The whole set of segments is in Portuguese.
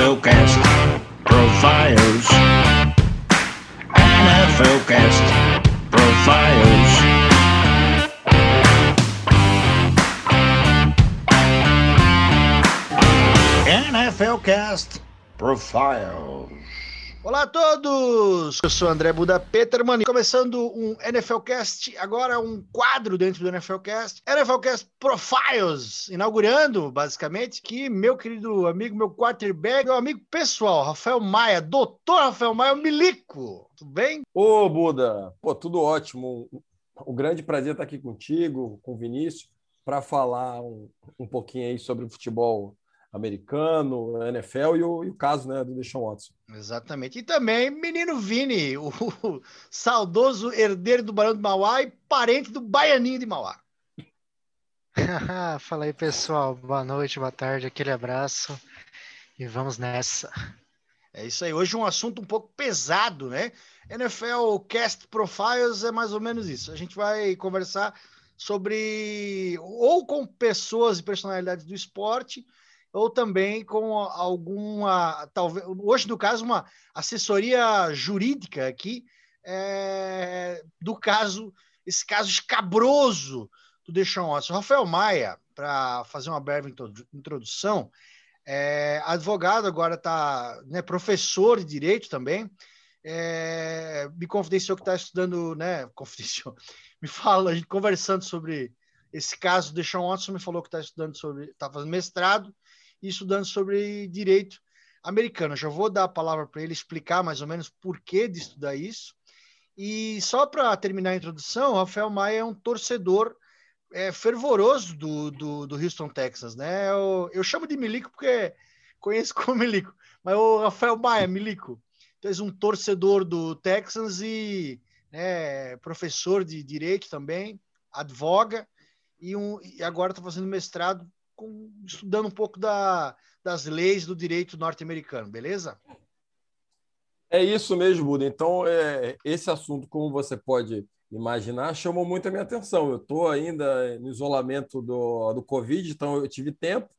NFL Cast Profiles. NFL Cast Profiles. NFL Cast Profiles. Olá a todos! Eu sou André Buda Peterman, começando um NFLcast, agora um quadro dentro do NFLcast, NFLcast Profiles, inaugurando, basicamente, que meu querido amigo, meu quarterback, meu amigo pessoal, Rafael Maia, doutor Rafael Maia, o Milico, tudo bem? Ô, Buda, pô, tudo ótimo. O grande prazer estar aqui contigo, com o Vinícius, para falar um, um pouquinho aí sobre o futebol americano, NFL e o, e o caso né, do Deshaun Watson. Exatamente. E também menino Vini, o, o saudoso herdeiro do Barão de Mauá e parente do Baianinho de Mauá. Fala aí, pessoal. Boa noite, boa tarde, aquele abraço e vamos nessa. É isso aí. Hoje um assunto um pouco pesado, né? NFL Cast Profiles é mais ou menos isso. A gente vai conversar sobre ou com pessoas e personalidades do esporte ou também com alguma, talvez, hoje no caso, uma assessoria jurídica aqui é, do caso, esse caso escabroso do Deshaun Watson. Rafael Maia, para fazer uma breve introdução, é, advogado agora está, né, professor de direito também, é, me confidenciou que está estudando, né, confidenciou, me fala, a gente conversando sobre esse caso, Deshaun Watson me falou que está estudando sobre, está fazendo mestrado e estudando sobre direito americano. Já vou dar a palavra para ele explicar mais ou menos por que de estudar isso. E só para terminar a introdução, Rafael Maia é um torcedor é, fervoroso do, do, do, Houston, Texas, né? Eu, eu chamo de Milico porque conheço como Milico, mas o Rafael Maia, Milico, tu és um torcedor do Texans e né, professor de direito também, advoga, e, um, e agora está fazendo mestrado com, estudando um pouco da, das leis do direito norte-americano, beleza? É isso mesmo, Buda. Então, é, esse assunto, como você pode imaginar, chamou muito a minha atenção. Eu estou ainda no isolamento do, do Covid, então eu tive tempo.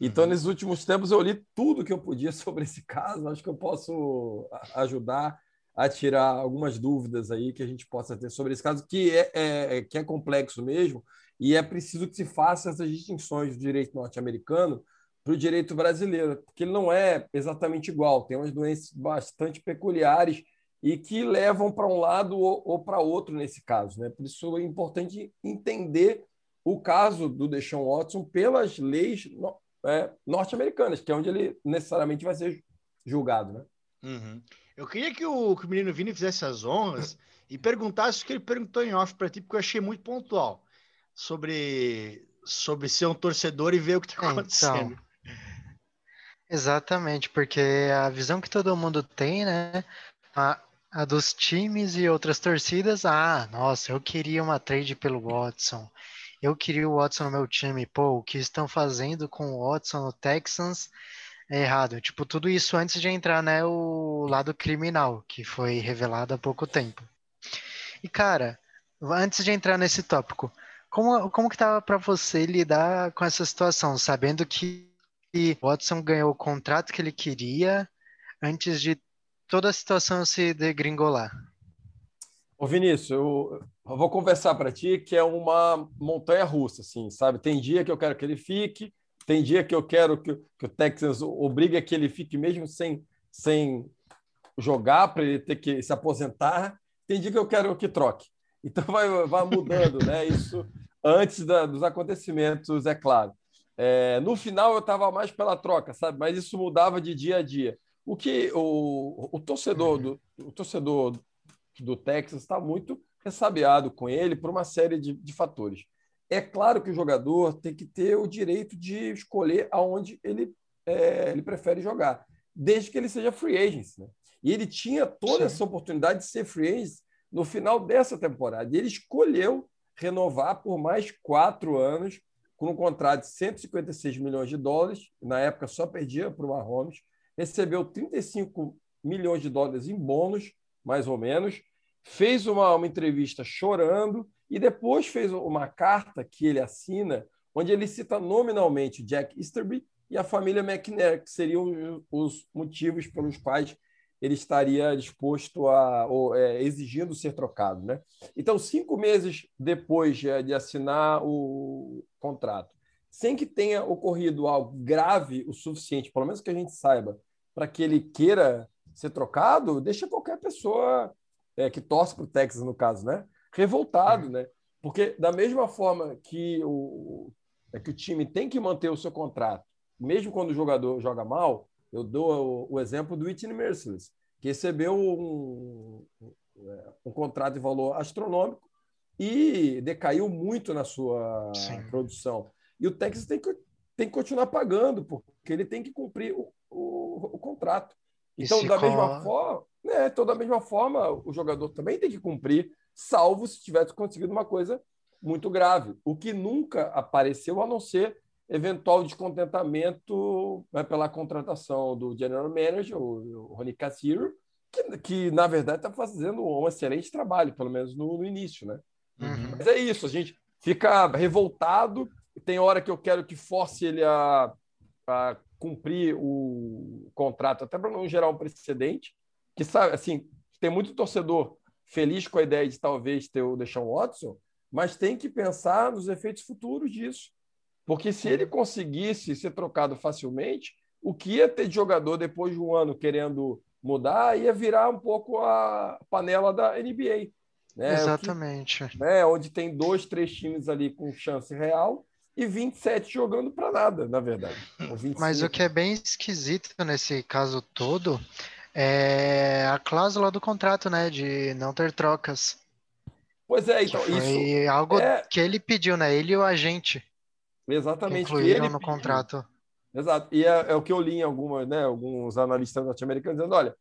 Então, uhum. nesses últimos tempos, eu li tudo que eu podia sobre esse caso. Acho que eu posso ajudar a tirar algumas dúvidas aí que a gente possa ter sobre esse caso, que é, é que é complexo mesmo, e é preciso que se faça essas distinções do direito norte-americano para o direito brasileiro, porque ele não é exatamente igual, tem umas doenças bastante peculiares e que levam para um lado ou, ou para outro nesse caso. Né? Por isso é importante entender o caso do Deshaun Watson pelas leis no, é, norte-americanas, que é onde ele necessariamente vai ser julgado. Né? Uhum. Eu queria que o, que o menino Vini fizesse as honras e perguntasse o que ele perguntou em off para ti, porque eu achei muito pontual sobre, sobre ser um torcedor e ver o que está então, acontecendo. Então, exatamente, porque a visão que todo mundo tem, né? A, a dos times e outras torcidas, ah, nossa, eu queria uma trade pelo Watson. Eu queria o Watson no meu time. Pô, o que estão fazendo com o Watson no Texans é errado. Tipo, tudo isso antes de entrar, né, o lado criminal, que foi revelado há pouco tempo. E, cara, antes de entrar nesse tópico, como, como que tava para você lidar com essa situação, sabendo que Watson ganhou o contrato que ele queria antes de toda a situação se degringolar? Ô Vinícius, eu, eu vou conversar para ti que é uma montanha russa, assim, sabe? Tem dia que eu quero que ele fique, tem dia que eu quero que, que o Texas obrigue a que ele fique mesmo sem, sem jogar para ele ter que se aposentar. Tem dia que eu quero que troque. Então vai, vai mudando, né? Isso antes da, dos acontecimentos, é claro. É, no final eu estava mais pela troca, sabe? Mas isso mudava de dia a dia. O que o, o torcedor do o torcedor do Texas está muito ressabiado com ele por uma série de, de fatores. É claro que o jogador tem que ter o direito de escolher aonde ele, é, ele prefere jogar, desde que ele seja free agent. Né? E ele tinha toda Sim. essa oportunidade de ser free agent no final dessa temporada. E ele escolheu renovar por mais quatro anos, com um contrato de 156 milhões de dólares. Na época, só perdia para o Mahomes. Recebeu 35 milhões de dólares em bônus, mais ou menos. Fez uma, uma entrevista chorando e depois fez uma carta que ele assina, onde ele cita nominalmente Jack Easterby e a família McNair, que seriam os motivos pelos quais ele estaria disposto a ou, é, exigindo ser trocado, né? Então, cinco meses depois de, assinar o contrato, sem que tenha ocorrido algo grave o suficiente, pelo menos que a gente saiba, para que ele queira ser trocado, deixa qualquer pessoa é, que torce para o Texas, no caso, né? revoltado, né? Porque da mesma forma que o, é que o time tem que manter o seu contrato, mesmo quando o jogador joga mal, eu dou o, o exemplo do Whitney Merciless, que recebeu um, um, contrato de valor astronômico e decaiu muito na sua Sim. produção. E o Texas tem que, tem que continuar pagando, porque ele tem que cumprir o, o, o contrato. Então, da mesma forma, né, então, da mesma forma, o jogador também tem que cumprir, salvo se tivesse conseguido uma coisa muito grave, o que nunca apareceu a não ser eventual descontentamento né, pela contratação do general manager, o Rony Cassiro, que, que na verdade está fazendo um excelente trabalho, pelo menos no, no início, né? Uhum. Mas é isso, a gente fica revoltado. Tem hora que eu quero que force ele a, a cumprir o contrato, até para não gerar um precedente. Que sabe, assim, tem muito torcedor feliz com a ideia de talvez ter o Deshaun Watson, mas tem que pensar nos efeitos futuros disso. Porque se ele conseguisse ser trocado facilmente, o que ia ter de jogador depois de um ano querendo mudar ia virar um pouco a panela da NBA. Né? Exatamente. Que, né? Onde tem dois, três times ali com chance real e 27 jogando para nada, na verdade. Mas o que é bem esquisito nesse caso todo é a cláusula do contrato, né? De não ter trocas. Pois é, então Foi isso. algo é... que ele pediu, né? Ele e o agente. Exatamente. Incluíram no pediu. contrato. Exato. E é, é, o que eu li em algumas, né, alguns analistas norte-americanos dizendo: olha,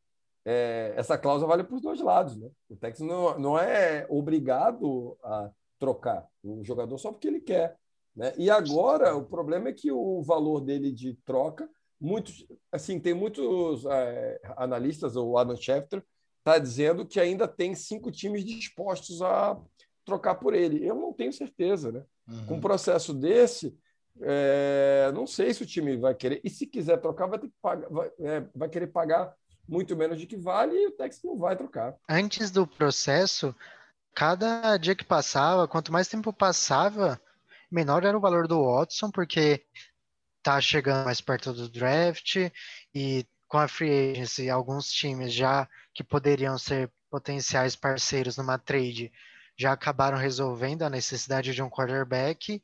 é, essa cláusula vale para os dois lados. Né? O Texas não, não é obrigado a trocar o jogador só porque ele quer. Né? E agora o problema é que o valor dele de troca, muitos, assim, tem muitos é, analistas, o Adam Schefter está dizendo que ainda tem cinco times dispostos a trocar por ele. Eu não tenho certeza, né? Uhum. Com um processo desse, é, não sei se o time vai querer. E se quiser trocar, vai ter que pagar, vai, é, vai querer pagar muito menos de que vale e o Texas não vai trocar. Antes do processo, cada dia que passava, quanto mais tempo passava, menor era o valor do Watson, porque tá chegando mais perto do draft e com a free agency, alguns times já que poderiam ser potenciais parceiros numa trade já acabaram resolvendo a necessidade de um quarterback.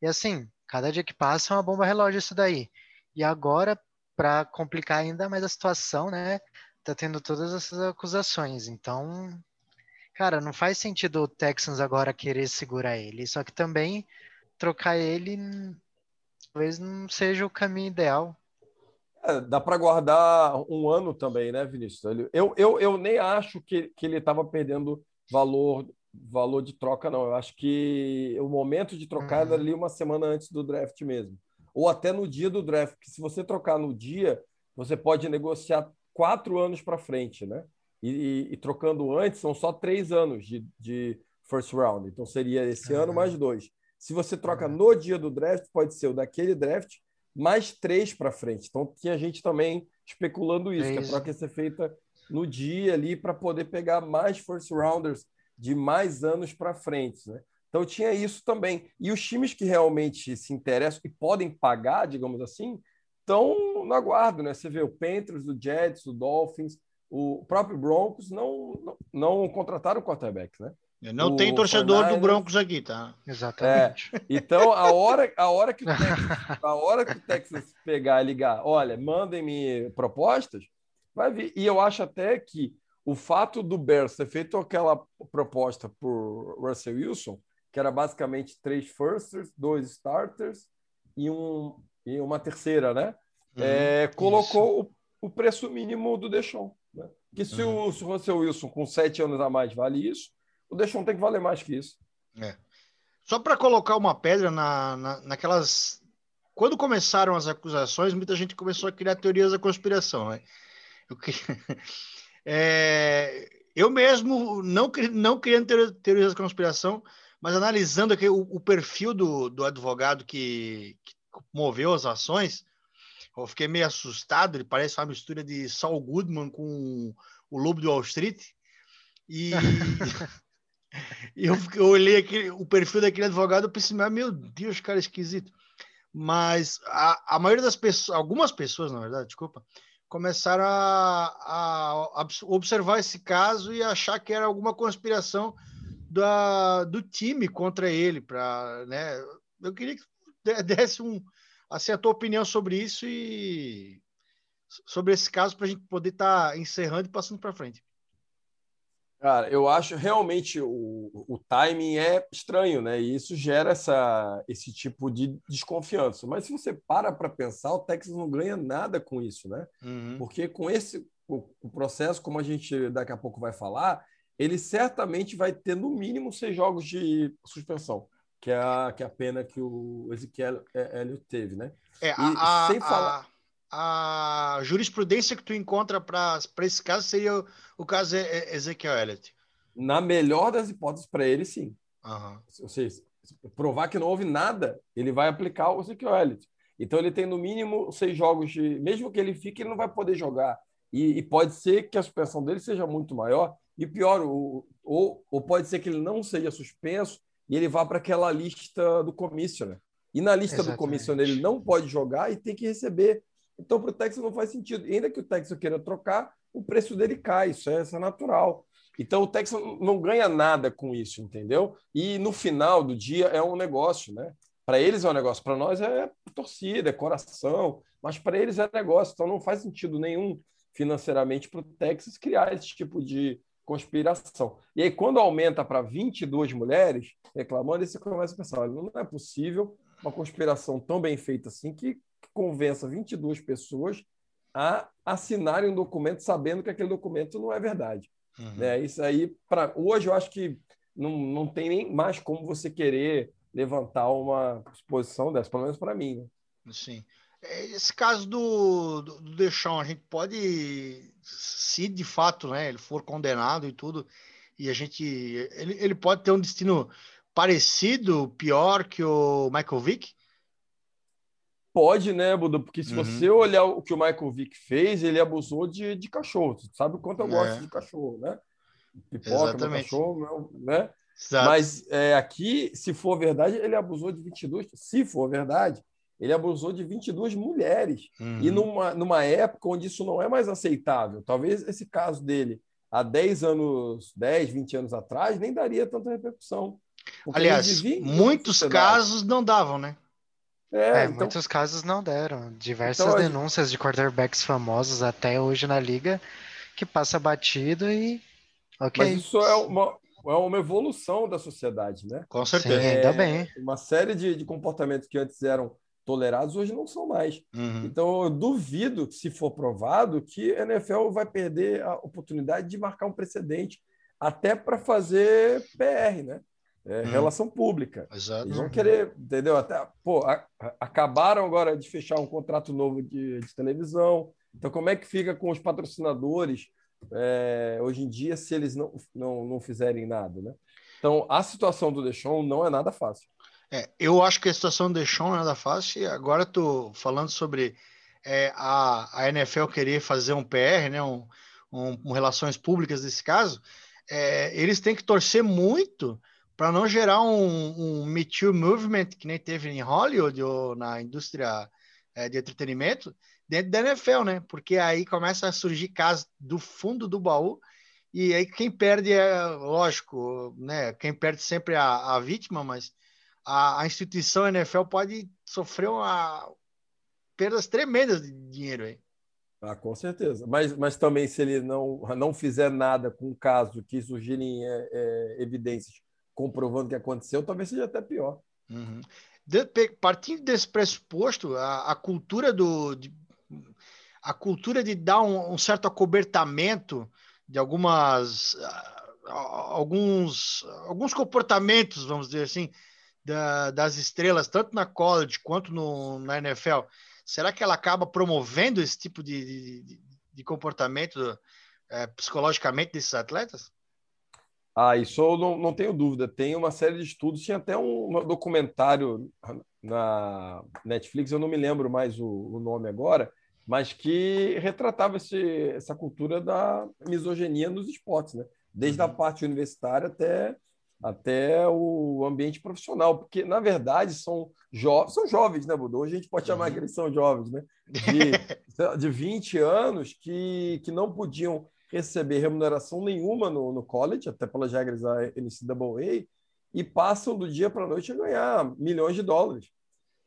E assim, cada dia que passa é uma bomba relógio isso daí. E agora, para complicar ainda mais a situação, né, tá tendo todas essas acusações. Então, cara, não faz sentido o Texans agora querer segurar ele. Só que também trocar ele talvez não seja o caminho ideal. É, dá para guardar um ano também, né, Vinícius? Eu, eu, eu nem acho que, que ele estava perdendo valor valor de troca, não. Eu acho que o momento de trocar uhum. era ali uma semana antes do draft mesmo. Ou até no dia do draft, porque se você trocar no dia, você pode negociar quatro anos para frente, né? E, e, e, trocando antes, são só três anos de, de first round. Então seria esse uhum. ano mais dois. Se você troca uhum. no dia do draft, pode ser o daquele draft mais três para frente. Então tinha gente também especulando isso, é isso. que a troca ia ser feita no dia ali para poder pegar mais first rounders de mais anos para frente. Né? Então tinha isso também. E os times que realmente se interessam e podem pagar, digamos assim, estão no aguardo. Né? Você vê o Panthers, o Jets, o Dolphins, o próprio Broncos não, não, não contrataram quarterback, né? Não o tem torcedor do Broncos aqui, tá? Exatamente. É, então, a hora, a, hora que o Texas, a hora que o Texas pegar e ligar, olha, mandem-me propostas, vai vir. E eu acho até que o fato do Bears ter feito aquela proposta por Russell Wilson, que era basicamente três firsters, dois starters e, um, e uma terceira, né? Uhum, é, colocou o, o, preço mínimo do Deshaun. Né? Que se, uhum. o, se o Russell Wilson com sete anos a mais vale isso, o Deshaun tem que valer mais que isso. É. Só para colocar uma pedra na, na, naquelas. Quando começaram as acusações, muita gente começou a criar teorias da conspiração. Né? Eu. É, eu mesmo, não, não criando teorias da conspiração, mas analisando aqui o, o perfil do, do advogado que, que, moveu as ações, Eu fiquei meio assustado. Ele parece uma mistura de Saul Goodman com o Lobo de Wall Street. E, eu, eu, olhei aquele, o perfil daquele advogado e pensei, meu Deus, cara esquisito. Mas a, a maioria das pessoas, algumas pessoas, na verdade, desculpa, começaram a, a, observar esse caso e achar que era alguma conspiração da, do time contra ele. Pra, né? Eu queria que desse um, assim, a tua opinião sobre isso e sobre esse caso para a gente poder estar tá encerrando e passando para frente. Cara, eu acho realmente o, o timing é estranho, né? E isso gera essa, esse tipo de desconfiança. Mas se você para para pensar, o Texas não ganha nada com isso, né? Uhum. Porque com esse o, o, processo, como a gente daqui a pouco vai falar, ele certamente vai ter no mínimo seis jogos de suspensão, que é a, que é a pena que o Ezequiel Elliott teve, né? É, e, a, sem falar. A a jurisprudência que tu encontra para esse caso seria o, o caso Ezequiel Elliott. Na melhor das hipóteses para ele, sim. Uhum. Ou seja, provar que não houve nada, ele vai aplicar o Ezequiel Elliott. Então ele tem no mínimo seis jogos de. Mesmo que ele fique, ele não vai poder jogar. E, e pode ser que a suspensão dele seja muito maior. E pior, o, ou, ou pode ser que ele não seja suspenso e ele vá para aquela lista do comício, né? E na lista Exatamente. do comício ele não pode jogar e tem que receber então, para o Texas não faz sentido. E ainda que o Texas queira trocar, o preço dele cai, isso é, isso é natural. Então, o Texas não ganha nada com isso, entendeu? E no final do dia é um negócio, né? Para eles é um negócio, para nós é torcida, é coração, mas para eles é negócio. Então, não faz sentido nenhum financeiramente para o Texas criar esse tipo de conspiração. E aí, quando aumenta para 22 mulheres reclamando, aí você começa a pensar: olha, não é possível uma conspiração tão bem feita assim que convença 22 pessoas a assinarem um documento sabendo que aquele documento não é verdade. Uhum. Né? Isso aí, para hoje, eu acho que não, não tem nem mais como você querer levantar uma exposição dessa, pelo menos para mim. Né? Sim. É, esse caso do, do, do a gente pode, se de fato né, ele for condenado e tudo, e a gente. Ele, ele pode ter um destino parecido, pior que o Michael Vick? Pode, né, Buda? Porque se uhum. você olhar o que o Michael Vick fez, ele abusou de, de cachorro. Você sabe o quanto eu é. gosto de cachorro, né? Pipoca, meu cachorro, né? Exato. Mas é, aqui, se for verdade, ele abusou de 22. Se for verdade, ele abusou de 22 mulheres. Uhum. E numa, numa época onde isso não é mais aceitável. Talvez esse caso dele, há 10 anos, 10, 20 anos atrás, nem daria tanta repercussão. Aliás, muitos casos não davam, né? É, é então... muitos casos não deram. Diversas então, denúncias gente... de quarterbacks famosos até hoje na liga que passa batido e. Okay. Mas isso é uma, é uma evolução da sociedade, né? Com certeza. Sim, ainda é, bem. Uma série de, de comportamentos que antes eram tolerados, hoje não são mais. Uhum. Então, eu duvido que, se for provado, que a NFL vai perder a oportunidade de marcar um precedente até para fazer PR, né? É, hum. Relação pública. Exato. Eles vão querer, entendeu? Até, pô, a, a, acabaram agora de fechar um contrato novo de, de, televisão. Então, como é que fica com os patrocinadores é, hoje em dia se eles não, não, não fizerem nada, né? Então, a situação do Deixon não é nada fácil. É, eu acho que a situação do Deixon não é nada fácil. E agora estou falando sobre é, a, a NFL querer fazer um PR, né? Um, um, um relações públicas nesse caso. É, eles têm que torcer muito para não gerar um, um Me Too movement que nem teve em Hollywood ou na indústria é, de entretenimento dentro da NFL, né? Porque aí começa a surgir casos do fundo do baú e aí quem perde é, lógico, né? Quem perde sempre é a, a vítima, mas a, a, instituição NFL pode sofrer uma perdas tremendas de dinheiro aí. Ah, com certeza. Mas, mas também se ele não, não fizer nada com o caso que surgirem é, é, evidências comprovando que aconteceu, talvez seja até pior. Uhum. De, partindo desse pressuposto, a, a cultura do. De, a cultura de dar um, um, certo acobertamento de algumas alguns alguns comportamentos, vamos dizer assim, da, das estrelas, tanto na college quanto no, na NFL, será que ela acaba promovendo esse tipo de, de, de comportamento é, psicologicamente desses atletas? Ah, isso eu não, não tenho dúvida. Tem uma série de estudos, tinha até um documentário na Netflix, eu não me lembro mais o, o nome agora, mas que retratava esse, essa cultura da misoginia nos esportes, né? Desde a Uhum. parte universitária até, até o ambiente profissional, porque, na verdade, são, jo são jovens, né, Budo? Hoje a gente pode chamar Uhum. que eles são jovens, né? De, de 20 anos que, que não podiam receber remuneração nenhuma no, no college, até pelas regras da NCAA, e passam do dia para a noite a ganhar milhões de dólares.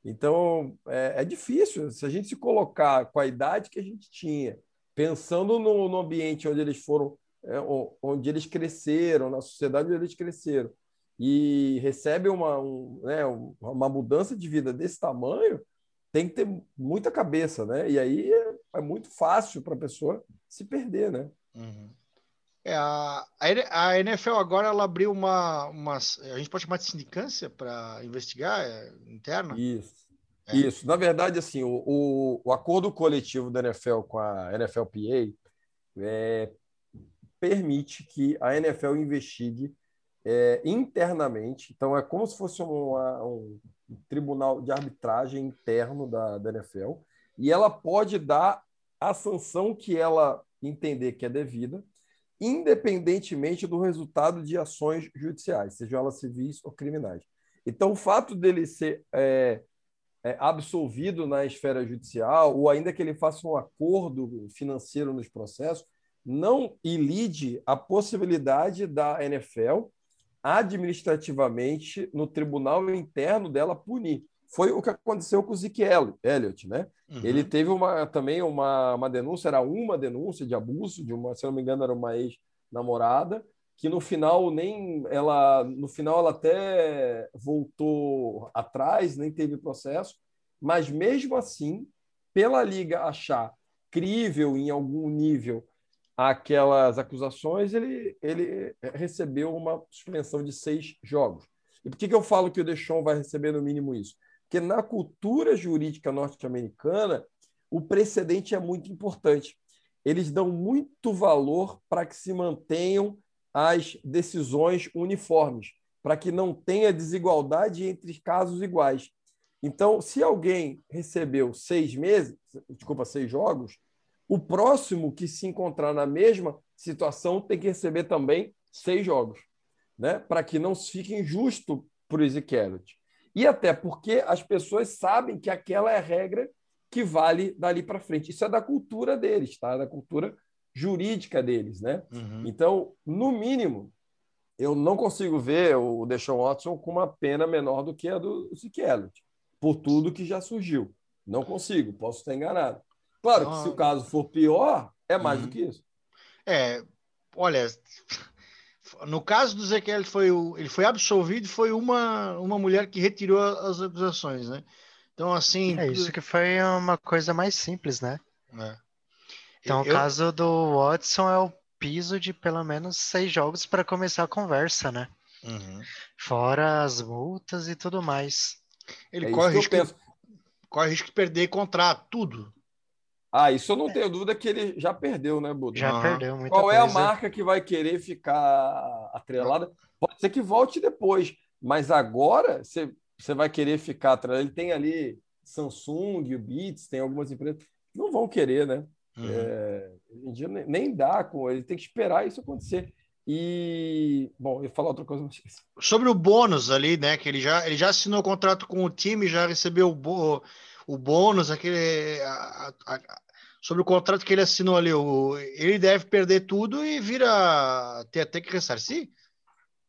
Então, é, é, difícil. Se a gente se colocar com a idade que a gente tinha, pensando no, no ambiente onde eles foram, é, onde eles cresceram, na sociedade onde eles cresceram, e recebe uma, um, né, uma mudança de vida desse tamanho, tem que ter muita cabeça, né? E aí é, é muito fácil para a pessoa se perder, né? Uhum. É, a, a NFL agora ela abriu uma, uma. A gente pode chamar de sindicância para investigar é, interna? Isso. É. Isso. Na verdade, assim, o, o, o, acordo coletivo da NFL com a NFLPA é, permite que a NFL investigue é, internamente. Então, é como se fosse uma, um tribunal de arbitragem interno da, da NFL e ela pode dar a sanção que ela entender que é devida independentemente do resultado de ações judiciais, sejam elas civis ou criminais. Então, o fato dele ser é, é, absolvido na esfera judicial, ou ainda que ele faça um acordo financeiro nos processos, não ilide a possibilidade da NFL administrativamente no tribunal interno dela punir. Foi o que aconteceu com o Zeke Elliott, né? Uhum. Ele teve uma, também uma, uma denúncia, era uma denúncia de abuso de uma, se não me engano, era uma ex-namorada, que no final nem ela, no final ela até voltou atrás, nem teve processo, mas mesmo assim, pela liga achar crível em algum nível aquelas acusações, ele, ele recebeu uma suspensão de seis jogos. E por que, que eu falo que o Deschon vai receber no mínimo isso? Porque na cultura jurídica norte-americana, o precedente é muito importante. Eles dão muito valor para que se mantenham as decisões uniformes, para que não tenha desigualdade entre casos iguais. Então, se alguém recebeu seis meses, desculpa, seis jogos, o próximo que se encontrar na mesma situação tem que receber também seis jogos, né? para que não fique injusto para o Ezequiel. E até porque as pessoas sabem que aquela é a regra que vale dali para frente. Isso é da cultura deles, tá? Da cultura jurídica deles, né? Uhum. Então, no mínimo, eu não consigo ver o Deshaun Watson com uma pena menor do que a do Zeke por tudo que já surgiu. Não consigo, posso estar enganado. Claro que se o caso for pior, é mais uhum. do que isso. É, olha, no caso do Ezequiel, ele foi, ele foi absolvido, foi uma, uma mulher que retirou as acusações, né? Então, assim. É isso que foi uma coisa mais simples, né? É. Então, eu... o caso do Watson é o piso de pelo menos seis jogos para começar a conversa, né? Uhum. Fora as multas e tudo mais. Ele é corre, risco, corre risco de perder contrato, tudo. Ah, isso eu não tenho dúvida que ele já perdeu, né, Buda? Já uhum. perdeu muita Qual coisa. é a marca que vai querer ficar atrelada? Pode ser que volte depois, mas agora você, você vai querer ficar atrelado. Ele tem ali Samsung, o Beats, tem algumas empresas não vão querer, né? Uhum. É, hoje em dia nem, nem dá com ele, tem que esperar isso acontecer. E, bom, eu ia falar outra coisa, mas Sobre o bônus ali, né? Que ele já, ele já assinou o contrato com o time, já recebeu o, bo, o bônus, aquele. A, a, a, sobre o contrato que ele assinou ali, o, ele deve perder tudo e vira ter até que ressarcir?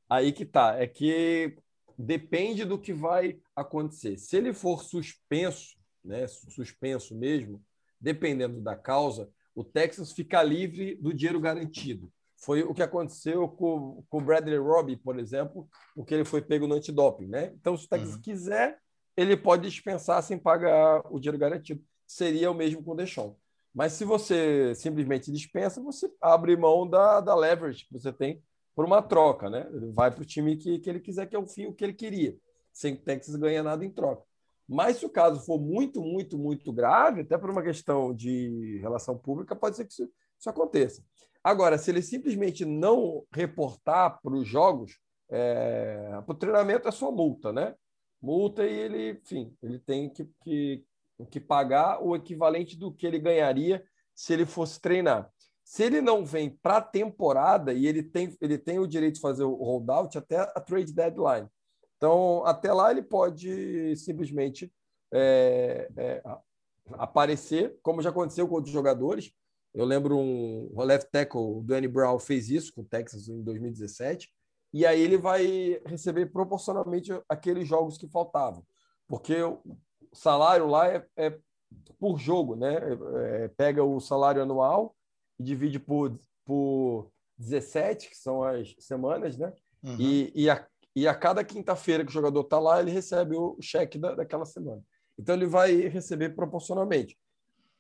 Aí que tá, é que depende do que vai acontecer. Se ele for suspenso, né, suspenso mesmo, dependendo da causa, o Texas fica livre do dinheiro garantido. Foi o que aconteceu com, com o Bradley Robbie, por exemplo, porque ele foi pego no antidoping, né? Então, se o Texas uhum. quiser, ele pode dispensar sem pagar o dinheiro garantido. Seria o mesmo com o Deschon. Mas se você simplesmente dispensa, você abre mão da, da leverage que você tem por uma troca, né? Vai para o time que, que ele quiser, que é o fim o que ele queria, sem que o Texas ganhe nada em troca. Mas se o caso for muito, muito, muito grave, até por uma questão de relação pública, pode ser que isso, isso aconteça. Agora, se ele simplesmente não reportar para os jogos, é, para o treinamento é só multa, né? Multa e ele, enfim, ele tem que, que, que pagar o equivalente do que ele ganharia se ele fosse treinar. Se ele não vem para a temporada e ele tem, ele tem o direito de fazer o holdout até a trade deadline. Então, até lá ele pode simplesmente é, é, aparecer, como já aconteceu com outros jogadores. Eu lembro um left tackle, o Danny Brown, fez isso com o Texas em 2017, e aí ele vai receber proporcionalmente aqueles jogos que faltavam, porque o salário lá é, é por jogo, né? É, pega o salário anual e divide por, por 17, que são as semanas, né? Uhum. E, e, a, e a cada quinta-feira que o jogador está lá, ele recebe o cheque da, daquela semana. Então ele vai receber proporcionalmente.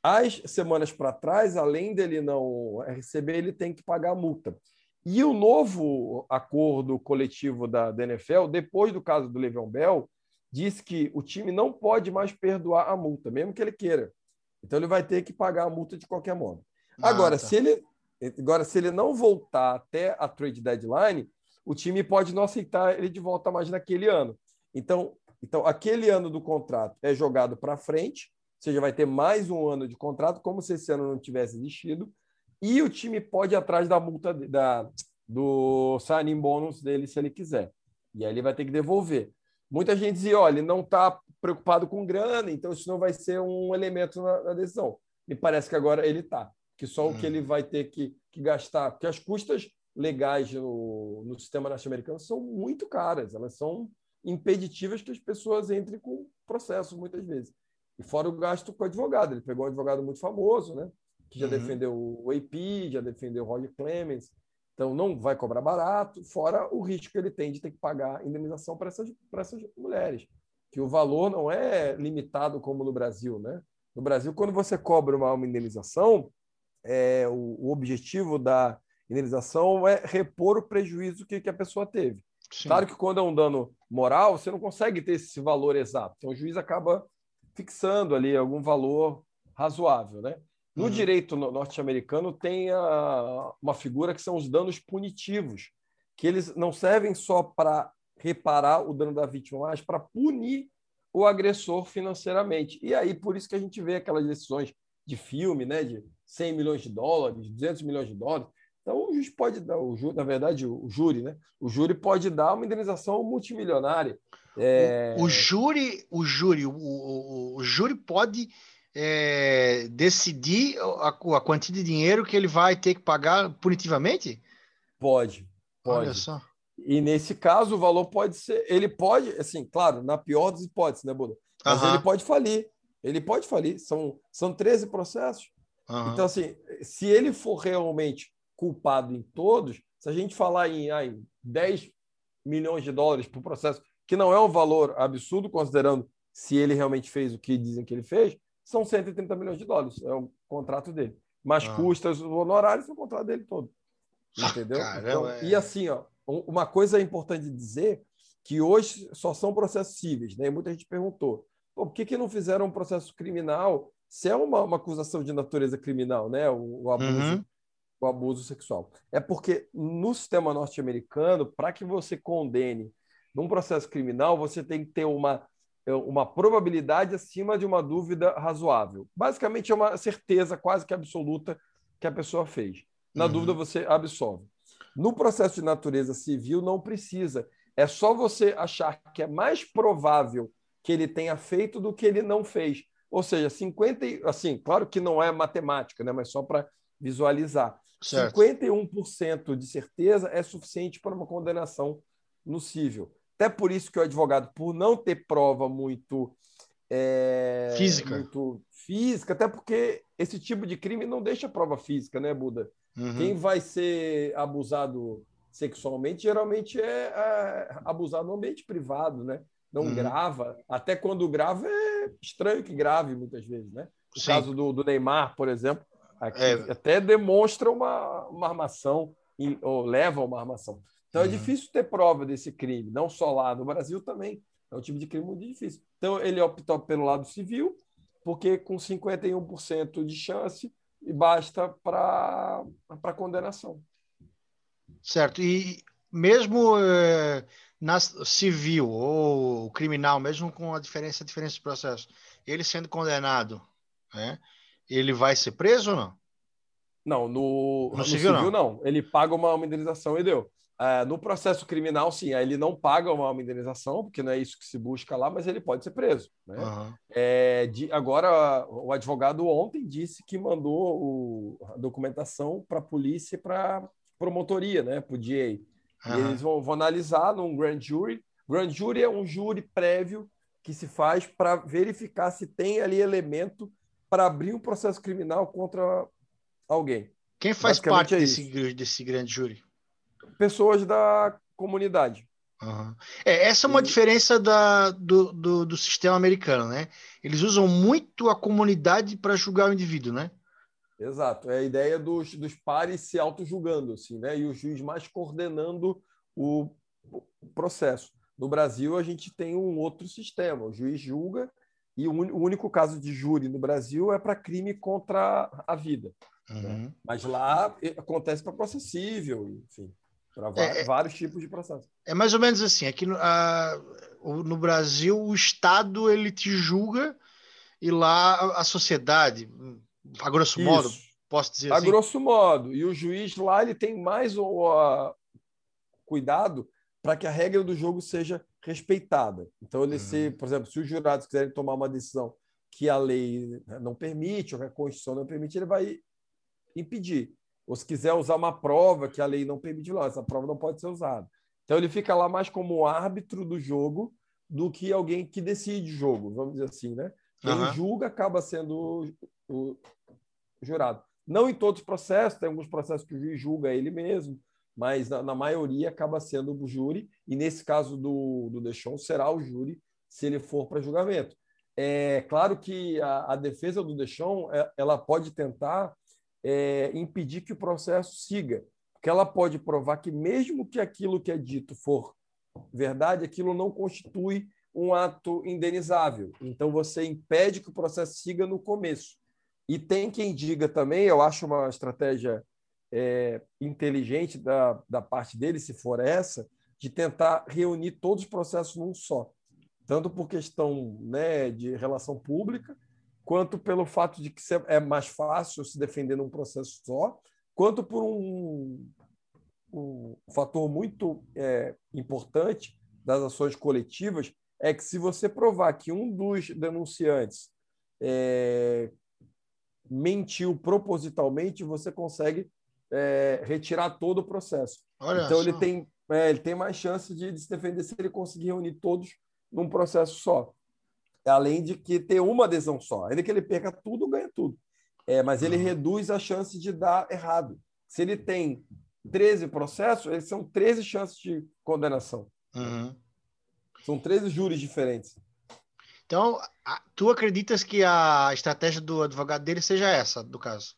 As semanas para trás, além dele não receber, ele tem que pagar a multa. E o novo acordo coletivo da, da NFL, depois do caso do Le'Veon Bell, diz que o time não pode mais perdoar a multa, mesmo que ele queira. Então ele vai ter que pagar a multa de qualquer modo. Ah, agora, tá. se ele agora se ele não voltar até a trade deadline, o time pode não aceitar ele de volta mais naquele ano. Então, então aquele ano do contrato é jogado para frente, ou seja, vai ter mais um ano de contrato, como se esse ano não tivesse existido, e o time pode ir atrás da multa da, do signing bônus dele se ele quiser. E aí ele vai ter que devolver. Muita gente dizia, olha, ele não está preocupado com grana, então isso não vai ser um elemento na, na decisão. Me parece que agora ele está, que só hum. o que ele vai ter que, que gastar, porque as custas legais no, no sistema norte-americano são muito caras, elas são impeditivas que as pessoas entrem com processo muitas vezes. E fora o gasto com advogado, ele pegou um advogado muito famoso, né? Que já uhum. defendeu o AP, já defendeu o Roger Clemens, então não vai cobrar barato, fora o risco que ele tem de ter que pagar indenização para essas, para essas mulheres, que o valor não é limitado como no Brasil, né? No Brasil, quando você cobra uma, uma indenização, é, o, o objetivo da indenização é repor o prejuízo que, que a pessoa teve. Sim. Claro que quando é um dano moral, você não consegue ter esse valor exato. Então, o juiz acaba fixando ali algum valor razoável, né? No uhum. direito norte-americano tem a, uma figura que são os danos punitivos, que eles não servem só para reparar o dano da vítima, mas para punir o agressor financeiramente. E aí por isso que a gente vê aquelas decisões de filme, né, de 100 milhões de dólares, 200 milhões de dólares. Então o juiz pode dar, o ju, na verdade o, júri, né, o júri pode dar uma indenização multimilionária. É... O, o, júri, o júri, o, o, o júri pode é, decidir a, a, quantia de dinheiro que ele vai ter que pagar punitivamente? Pode, pode. Olha só. E nesse caso, o valor pode ser. Ele pode, assim, claro, na pior das hipóteses, né, Buda? Mas ele pode falir. Ele pode falir. São, são 13 processos. Então, assim, se ele for realmente culpado em todos, se a gente falar em ai, 10 milhões de dólares por processo, que não é um valor absurdo, considerando se ele realmente fez o que dizem que ele fez, são 130 milhões de dólares. É o contrato dele. Mas ah. custas honorários o contrato dele todo. Entendeu? Caramba, então, é... E assim, ó, uma coisa importante dizer que hoje só são processos cíveis, né? E muita gente perguntou, por que, que não fizeram um processo criminal se é uma, uma acusação de natureza criminal, né? O, o abuso, uhum. o abuso sexual. É porque no sistema norte-americano, para que você condene num processo criminal, você tem que ter uma uma probabilidade acima de uma dúvida razoável. Basicamente, é uma certeza quase que absoluta que a pessoa fez. Na uhum. dúvida, você absolve. No processo de natureza civil, não precisa. É só você achar que é mais provável que ele tenha feito do que ele não fez. Ou seja, 50, assim, claro que não é matemática, né, mas só para visualizar. Certo. 51% de certeza é suficiente para uma condenação no cível. Até por isso que o advogado, por não ter prova muito é, física, muito física, até porque esse tipo de crime não deixa prova física, né, Buda? Uhum. Quem vai ser abusado sexualmente geralmente é, é abusado no ambiente privado, né? Não uhum. grava. Até quando grava é estranho que grave muitas vezes, né? No Sim. caso do, do, Neymar, por exemplo, é. até demonstra uma, uma armação ou leva uma armação. Então é uhum. difícil ter prova desse crime, não só lá no Brasil também. É um tipo de crime muito difícil. Então ele optou pelo lado civil, porque com 51% de chance basta para condenação. Certo. E mesmo é, na civil ou criminal, mesmo com a diferença, a diferença de processo, ele sendo condenado, né, ele vai ser preso ou não? Não, no, No no civil, civil, não. não. Ele paga uma, uma indenização e deu. É, no processo criminal, sim, ele não paga uma, indenização, porque não é isso que se busca lá, mas ele pode ser preso. Né? Aham. É, de- agora, o advogado ontem disse que mandou o- a documentação para a polícia e para a promotoria, né, para o DA. E Aham. eles vão, vão analisar num grand jury. Grand jury é um júri prévio que se faz para verificar se tem ali elemento para abrir um processo criminal contra alguém. Quem faz parte é desse, desse grande júri? Pessoas da comunidade. Aham. É, essa é uma diferença da, do, do, do sistema americano, né? Eles usam muito a comunidade para julgar o indivíduo, né? Exato. É a ideia dos, dos pares se auto-julgando, assim, né? E o juiz mais coordenando o, processo. No Brasil, a gente tem um outro sistema. O juiz julga e o, o único caso de júri no Brasil é para crime contra a vida. Uhum. Mas lá eh, acontece para processo civil, enfim, para É, é- vários tipos de processo. É mais ou menos assim. Aqui no, a- no Brasil, o Estado ele te julga e lá a, a sociedade, a grosso modo, Isso. posso dizer A assim. grosso modo. E o juiz lá ele tem mais o, a- cuidado para que a regra do jogo seja respeitada. Então, ele Uhum. se, por exemplo, se os jurados quiserem tomar uma decisão que a lei não permite, ou que a Constituição não permite, ele vai impedir. Ou se quiser usar uma prova que a lei não permite, lá, essa prova não pode ser usada. Então, ele fica lá mais como árbitro do jogo do que alguém que decide o jogo, vamos dizer assim, né? Quem Aham. julga acaba sendo o, o jurado. Não em todos os processos, tem alguns processos que o juiz julga ele mesmo, mas na, na maioria acaba sendo o júri, e nesse caso do, do Deschon, será o júri se ele for para julgamento. É claro que a, a defesa do Deschon é, ela pode tentar é, impedir que o processo siga, porque ela pode provar que mesmo que aquilo que é dito for verdade, aquilo não constitui um ato indenizável. Então você impede que o processo siga no começo. E tem quem diga também, eu acho uma estratégia é, inteligente da, da parte dele, se for essa, de tentar reunir todos os processos num só. Tanto por questão né, de relação pública, quanto pelo fato de que é mais fácil se defender num processo só, quanto por um, um fator muito é, importante das ações coletivas, é que se você provar que um dos denunciantes é, mentiu propositalmente, você consegue é, retirar todo o processo. Olha então ele tem, é, ele tem mais chance de, de se defender se ele conseguir reunir todos num processo só. Além de que ter uma adesão só. Ainda que ele perca tudo, ganha tudo. É, mas ele Uhum. reduz a chance de dar errado. Se ele tem 13 processos, eles são 13 chances de condenação. Uhum. São 13 júris diferentes. Então, tu acreditas que a estratégia do advogado dele seja essa, do caso?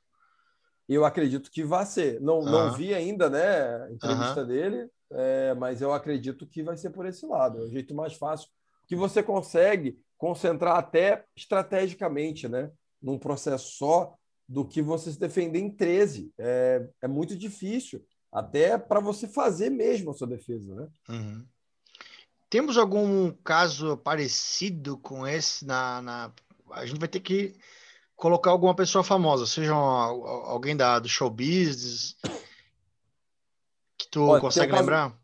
Eu acredito que vai ser. Não, não Aham. vi ainda né, a entrevista dele, é, mas eu acredito que vai ser por esse lado. É o jeito mais fácil que você consegue concentrar até estrategicamente, né, num processo só, do que você se defender em 13. É, é muito difícil, até para você fazer mesmo a sua defesa. Né? Uhum. Temos algum caso parecido com esse na, na- A gente vai ter que colocar alguma pessoa famosa, seja um- alguém da, do show business, que tu Olha, consegue um caso- lembrar?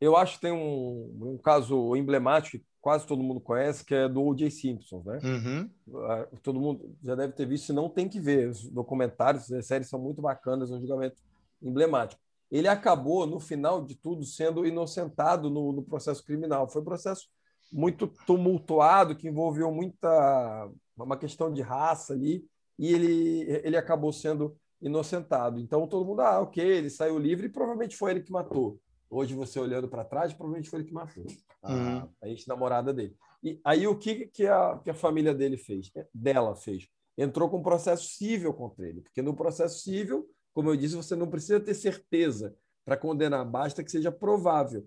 Eu acho que tem um, um caso emblemático quase todo mundo conhece, que é do O.J. Simpson, né? Uhum. Ah, todo mundo já deve ter visto, se não tem que ver. Os documentários, as séries são muito bacanas, é um julgamento emblemático. Ele acabou, no final de tudo, sendo inocentado no, no processo criminal. Foi um processo muito tumultuado, que envolveu muita uma questão de raça ali, e ele, ele acabou sendo inocentado. Então todo mundo, ah, ok, ele saiu livre e provavelmente foi ele que matou. Hoje você olhando para trás, provavelmente foi ele que matou a, Uhum. a ex-namorada dele. E aí o que, que, a, que a família dele fez? Dela fez? Entrou com um processo civil contra ele, porque no processo civil, como eu disse, você não precisa ter certeza para condenar, basta que seja provável.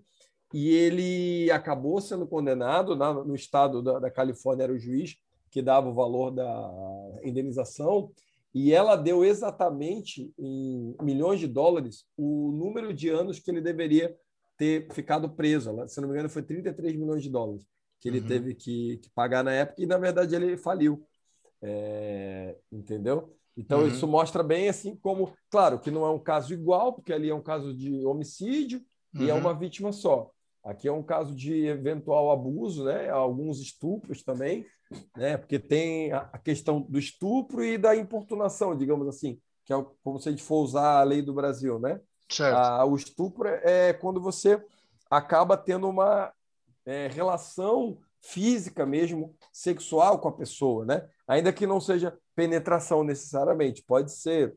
E ele acabou sendo condenado na, no estado da, da Califórnia, era o juiz que dava o valor da indenização, e ela deu exatamente em milhões de dólares o número de anos que ele deveria ter ficado preso. Se não me engano, foi 33 milhões de dólares que ele uhum. teve que, que, pagar na época e, na verdade, ele faliu. É, entendeu? Então, uhum. isso mostra bem assim como, claro, que não é um caso igual, porque ali é um caso de homicídio uhum. e é uhum. uma vítima só. Aqui é um caso de eventual abuso, né? Alguns estupros também, né? Porque tem a questão do estupro e da importunação, digamos assim, que é como se a gente for usar a lei do Brasil, né? Ah, o estupro é quando você acaba tendo uma é, relação física mesmo, sexual com a pessoa, né? Ainda que não seja penetração necessariamente, pode ser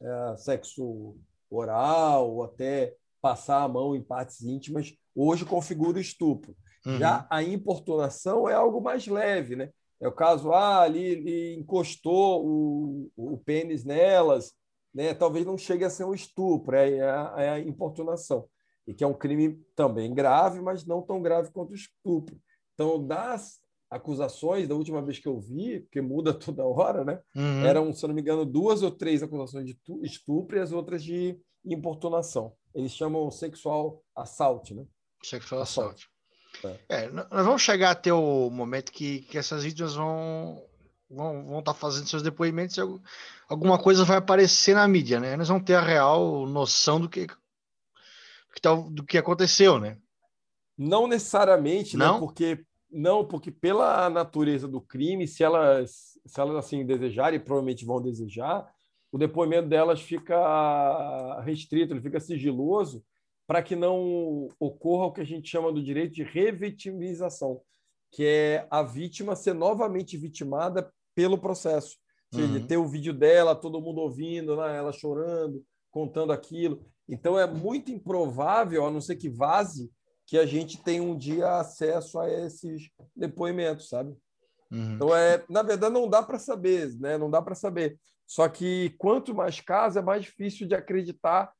é, sexo oral ou até passar a mão em partes íntimas, hoje configura o estupro. Uhum. Já a importunação é algo mais leve, né? É o caso, ah, ali ele encostou o, o pênis nelas, né? talvez não chegue a ser um estupro, é a, é a importunação. E que é um crime também grave, mas não tão grave quanto o estupro. Então, das acusações, da última vez que eu vi, porque muda toda hora, né? Uhum. Eram, se não me engano, duas ou três acusações de estupro e as outras de importunação. Eles chamam sexual assault, né? Sexual assault. É. é. nós vamos chegar até o momento que, que essas vítimas vão vão vão estar tá fazendo seus depoimentos e alguma coisa vai aparecer na mídia, né? Nós vamos ter a real noção do que, tá, do que aconteceu, né? Não necessariamente, né? não? Né? Porque não, porque pela natureza do crime, se elas se elas assim desejarem, provavelmente vão desejar, o depoimento delas fica restrito, ele fica sigiloso para que não ocorra o que a gente chama do direito de revitimização, que é a vítima ser novamente vitimada pelo processo. Uhum. ter o vídeo dela, todo mundo ouvindo, né, ela chorando, contando aquilo. Então é muito improvável, a não ser que vaze, que a gente tenha um dia acesso a esses depoimentos, sabe? Uhum. Então é, na verdade não dá para saber, né? Não dá para saber. Só que quanto mais casos é mais difícil de acreditar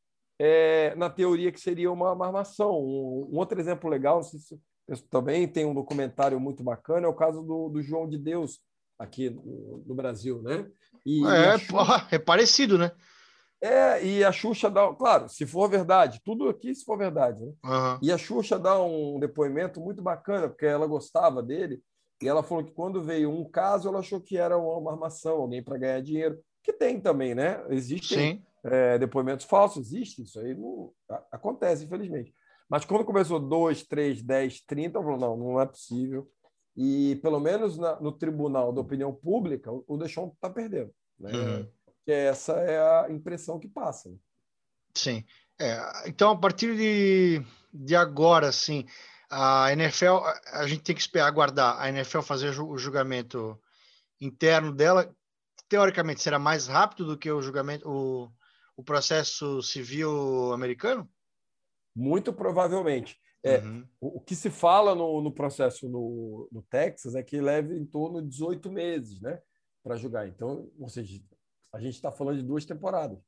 é, na teoria que seria uma, uma armação. Um, um, outro exemplo legal, se, também tem um documentário muito bacana, é o caso do, do João de Deus, aqui no, no Brasil, né? E, é, e Xuxa... é parecido, né? É, e a Xuxa dá, claro, se for verdade, tudo aqui se for verdade, né? Uhum. E a Xuxa dá um depoimento muito bacana, porque ela gostava dele, e ela falou que quando veio um caso, ela achou que era uma armação, alguém para ganhar dinheiro, que tem também, né? Existem Sim é, depoimentos falsos, existe, isso aí não, acontece, infelizmente. Mas quando começou 2, 3, 10, 30, eu falei, não, não é possível. E pelo menos na, no tribunal da opinião pública, o Deixon está perdendo. Né? Uhum. Essa é a impressão que passa. Né? Sim. É, então, a partir de, de agora, assim, a NFL, a, a gente tem que esperar, aguardar a NFL fazer o julgamento interno dela. Teoricamente, será mais rápido do que o julgamento, o, o processo civil americano? Muito provavelmente. É, uhum. o, que se fala no, no processo no, no, Texas é que leva em torno de 18 meses né, para julgar. Então, ou seja, a gente está falando de duas temporadas.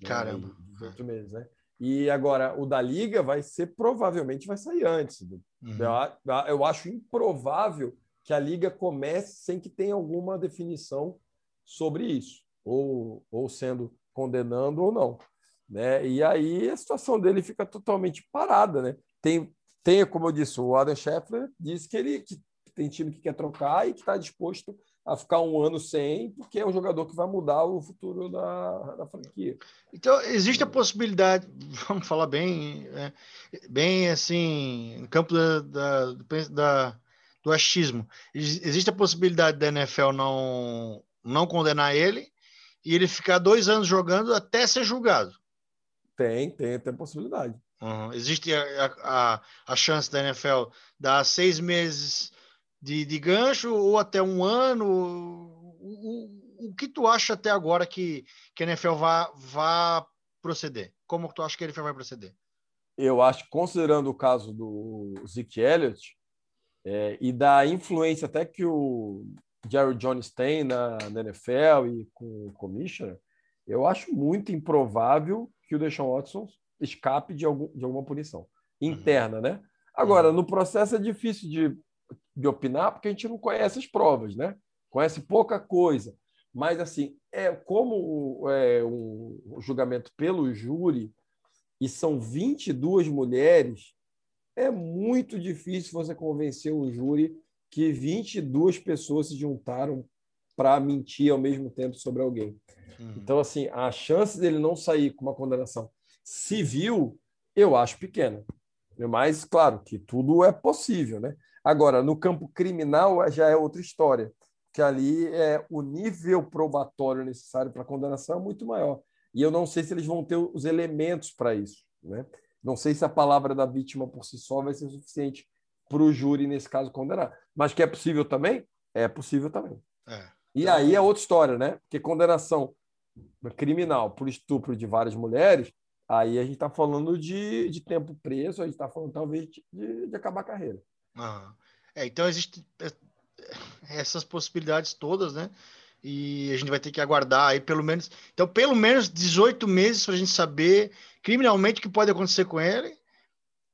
Né, Caramba. Né, 18 meses, né? E agora, o da Liga vai ser, provavelmente, vai sair antes. Uhum. Eu, eu acho improvável que a Liga comece sem que tenha alguma definição sobre isso, ou, ou sendo condenando ou não. Né? E aí a situação dele fica totalmente parada. Né? Tem, tem, como eu disse, o Adam Scheffler disse que ele que tem time que quer trocar e que está disposto a ficar um ano sem, porque é um jogador que vai mudar o futuro da, da franquia. Então, existe a possibilidade, vamos falar bem, é, bem assim, no campo da, da, da, do achismo, existe a possibilidade da NFL não, não condenar ele e ele ficar dois anos jogando até ser julgado. Tem, tem, tem possibilidade. Uhum. Existe a, a, a, chance da NFL dar seis meses de, de gancho ou até um ano. O, o, o que tu acha até agora que, que a NFL vá, vá proceder? Como tu acha que a NFL vai proceder? Eu acho, considerando o caso do Zeke Elliott é, e da influência até que o Jerry Jones tem na, na NFL e com o Commissioner, eu acho muito improvável que o Deshaun Watson escape de, algum, de alguma punição interna, uhum. né? Agora, uhum. no processo é difícil de, de opinar porque a gente não conhece as provas, né? Conhece pouca coisa. Mas, assim, é como é, um julgamento pelo júri, e são 22 mulheres, é muito difícil você convencer um júri que 22 pessoas se juntaram para mentir ao mesmo tempo sobre alguém. Uhum. Então, assim, a chance dele não sair com uma condenação civil, eu acho pequena. Mas, claro, que tudo é possível, né? Agora, no campo criminal já é outra história, que ali é o nível probatório necessário para condenação é muito maior. E eu não sei se eles vão ter os elementos para isso, né? Não sei se a palavra da vítima por si só vai ser suficiente para o júri, nesse caso, condenar. Mas que é possível também? É possível também. É. E então... aí é outra história, né? Porque condenação criminal por estupro de várias mulheres, aí a gente está falando de, de tempo preso, a gente está falando talvez de, de acabar a carreira. Uhum. É, então existem é, essas possibilidades todas, né? E a gente vai ter que aguardar aí pelo menos. Então, pelo menos 18 meses para a gente saber criminalmente o que pode acontecer com ele.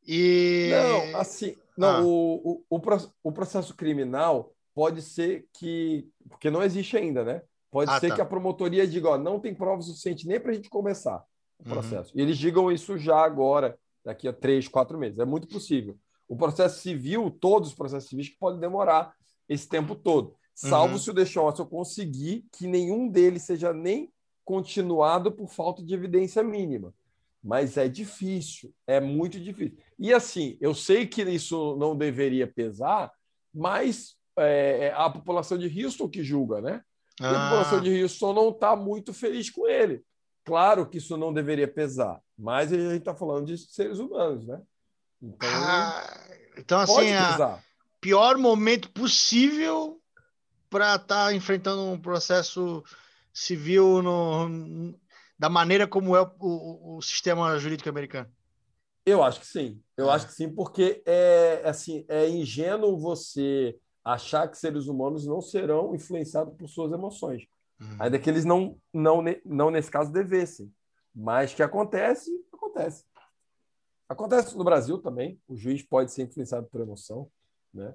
E. Não, assim. Não, ah. o, o, o, processo criminal pode ser que. Porque não existe ainda, né? Pode ah, ser tá. que a promotoria diga, ó, não tem prova suficiente nem para a gente começar o uhum. processo. Uhum. E eles digam isso já agora, daqui a três, quatro meses. É muito possível. O processo civil, todos os processos civis que podem demorar esse tempo todo. Salvo uhum. se o Deixon eu conseguir que nenhum deles seja nem continuado por falta de evidência mínima. Mas é difícil, é muito difícil. E assim, eu sei que isso não deveria pesar, mas é, é a população de Houston que julga, né? Ah. a população de Houston não está muito feliz com ele. Claro que isso não deveria pesar, mas a gente está falando de seres humanos, né? Então, ah, então assim, a pior momento possível para estar tá enfrentando um processo civil no, da maneira como é o, o, o sistema jurídico americano. Eu acho que sim. Eu é. acho que sim, porque é assim é ingênuo você achar que seres humanos não serão influenciados por suas emoções. Uhum. Ainda que eles não, não, não, nesse caso, devessem. Mas que acontece, acontece. Acontece no Brasil também. O juiz pode ser influenciado por emoção. Né?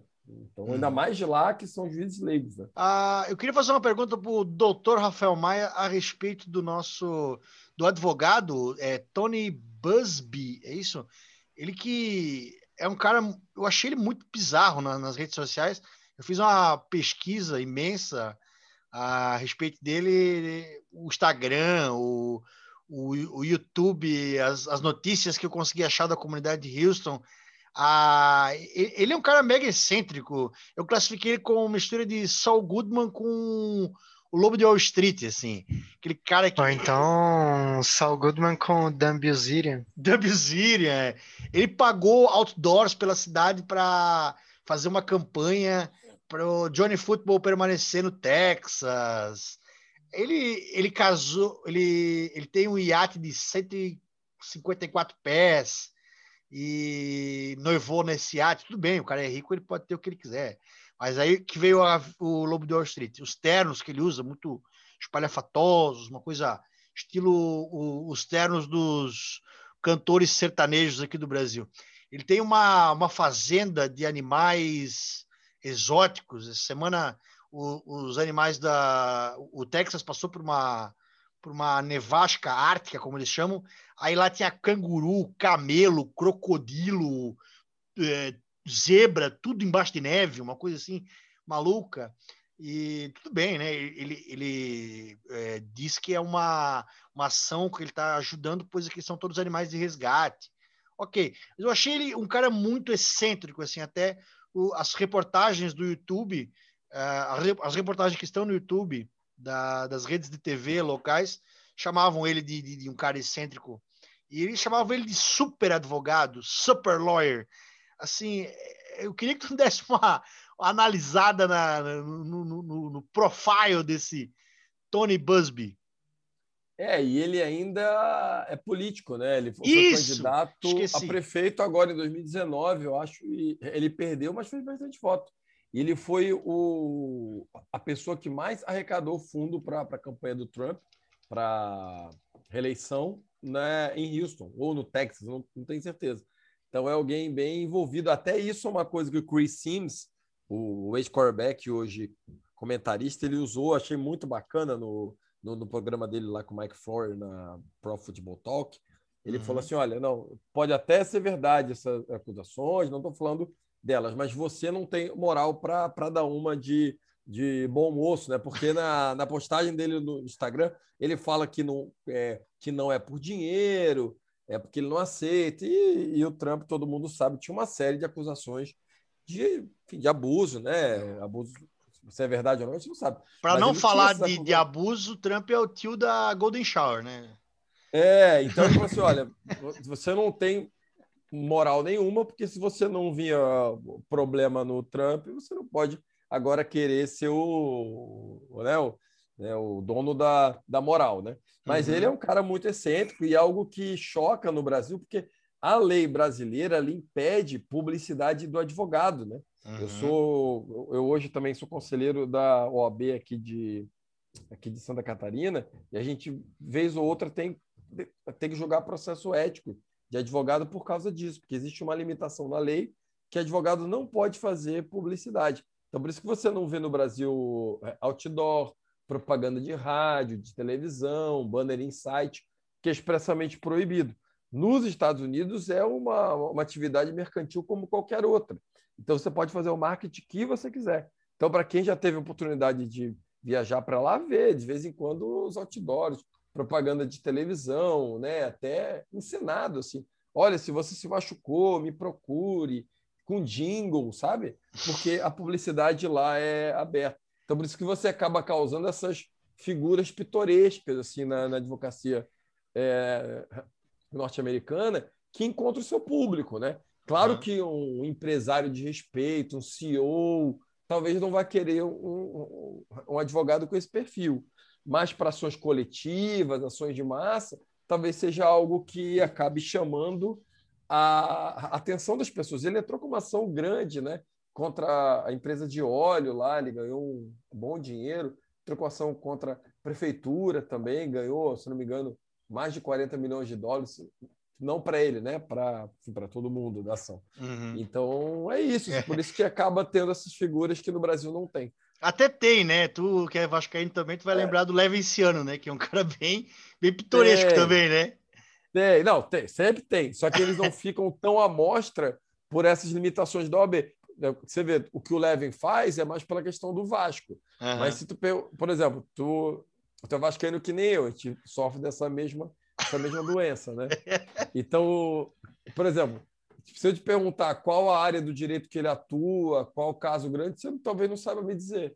Então, ainda uhum. mais de lá que são juízes leigos. Né? Ah, eu queria fazer uma pergunta para o doutor Rafael Maia a respeito do nosso do advogado é, Tony Busby, é isso? Ele que é um cara, eu achei ele muito bizarro na, nas redes sociais. Eu fiz uma pesquisa imensa a respeito dele, o Instagram, o, o, o YouTube, as, as notícias que eu consegui achar da comunidade de Houston. Ah, ele é um cara mega excêntrico. Eu classifiquei ele como uma mistura de Saul Goodman com o Lobo de Wall Street, assim. Aquele cara que. Ou então, Saul Goodman com o Dan Bilzerian. Dan Bilzerian, é. Ele pagou outdoors pela cidade para fazer uma campanha para o Johnny Football permanecer no Texas. Ele, ele casou, ele, ele tem um iate de 154 pés e noivou nesse iate. Tudo bem, o cara é rico, ele pode ter o que ele quiser. Mas aí que veio a, o Lobo de Wall Street. Os ternos que ele usa, muito espalhafatosos, uma coisa estilo o, os ternos dos cantores sertanejos aqui do Brasil. Ele tem uma, uma fazenda de animais exóticos. Essa semana o, os animais da o Texas passou por uma por uma nevasca ártica, como eles chamam. Aí lá tinha canguru, camelo, crocodilo, é, zebra, tudo embaixo de neve, uma coisa assim maluca. E tudo bem, né? Ele, ele é, diz que é uma, uma ação que ele está ajudando, pois aqui são todos animais de resgate. Ok, eu achei ele um cara muito excêntrico, assim, até o, as reportagens do YouTube, uh, as reportagens que estão no YouTube da, das redes de TV locais chamavam ele de, de, de, um cara excêntrico e eles chamavam ele de super advogado, super lawyer. Assim, eu queria que tu desse uma, uma analisada na, no, no, no, no profile desse Tony Busby. É, e ele ainda é político, né? Ele foi Isso, candidato esqueci. a prefeito agora em 2019, eu acho, e ele perdeu, mas fez bastante voto. E ele foi o, a pessoa que mais arrecadou fundo para a campanha do Trump, para reeleição né, em Houston, ou no Texas, não, não tenho certeza. Então é alguém bem envolvido. Até isso é uma coisa que o Chris Sims, o ex-quarterback, hoje comentarista, ele usou, achei muito bacana no, no, no, programa dele lá com o Mike Flory na Pro Football Talk, Ele Uhum. falou assim: olha, não, pode até ser verdade essas acusações, não estou falando delas, mas você não tem moral para dar uma de, de bom moço, né? Porque na, na postagem dele no Instagram, ele fala que não é, que não é por dinheiro, é porque ele não aceita. E, e o Trump, todo mundo sabe, tinha uma série de acusações de, enfim, de abuso, né? Abuso, se é verdade ou não, a gente não sabe. Para não falar de, de abuso, o Trump é o tio da Golden Shower, né? É, então ele falou assim: olha, você não tem moral nenhuma, porque se você não via problema no Trump, você não pode agora querer ser o, né, o, né, o dono da, da moral, né? Mas Uhum. ele é um cara muito excêntrico e é algo que choca no Brasil, porque a lei brasileira ela impede publicidade do advogado, né? Eu Uhum. sou, eu hoje também sou conselheiro da OAB aqui de aqui de Santa Catarina e a gente vez ou outra tem tem que jogar processo ético de advogado por causa disso, porque existe uma limitação na lei que advogado não pode fazer publicidade. Então por isso que você não vê no Brasil é, outdoor, propaganda de rádio, de televisão, banner em site, que é expressamente proibido. Nos Estados Unidos é uma, uma atividade mercantil como qualquer outra. Então você pode fazer o marketing que você quiser. Então, para quem já teve oportunidade de viajar para lá, ver de vez em quando os outdoors, propaganda de televisão, né? até encenado assim. Olha, se você se machucou, me procure, com jingle, sabe? Porque a publicidade lá é aberta. Então, por isso que você acaba causando essas figuras pitorescas assim na, na advocacia é, norte-americana que encontra o seu público, né? Claro Uhum. que um empresário de respeito, um CEO, talvez não vá querer um, um, um advogado com esse perfil, mas para ações coletivas, ações de massa, talvez seja algo que acabe chamando a a atenção das pessoas. Ele entrou com uma ação grande, né? Contra a empresa de óleo lá, ele ganhou um bom dinheiro. Entrou com ação contra a prefeitura também, ganhou, se não me engano, mais de 40 milhões de dólares. Não para ele, né? Para todo mundo da ação. Uhum. Então é isso. Por isso que acaba tendo essas figuras que no Brasil não tem. Até tem, né? Tu que é vascaíno também, tu vai É. lembrar do Levenciano, né? Que é um cara bem, bem pitoresco Tem. também, né? Tem, não, tem, sempre tem. Só que eles não ficam tão à mostra por essas limitações da OAB. Você vê, o que o Levin faz é mais pela questão do Vasco. Aham. Mas se tu, por exemplo, tu, tu é vascaíno que nem eu, a gente sofre dessa mesma, essa mesma doença, né? Então, por exemplo, se eu te perguntar qual a área do direito que ele atua, qual caso grande, você talvez não saiba me dizer.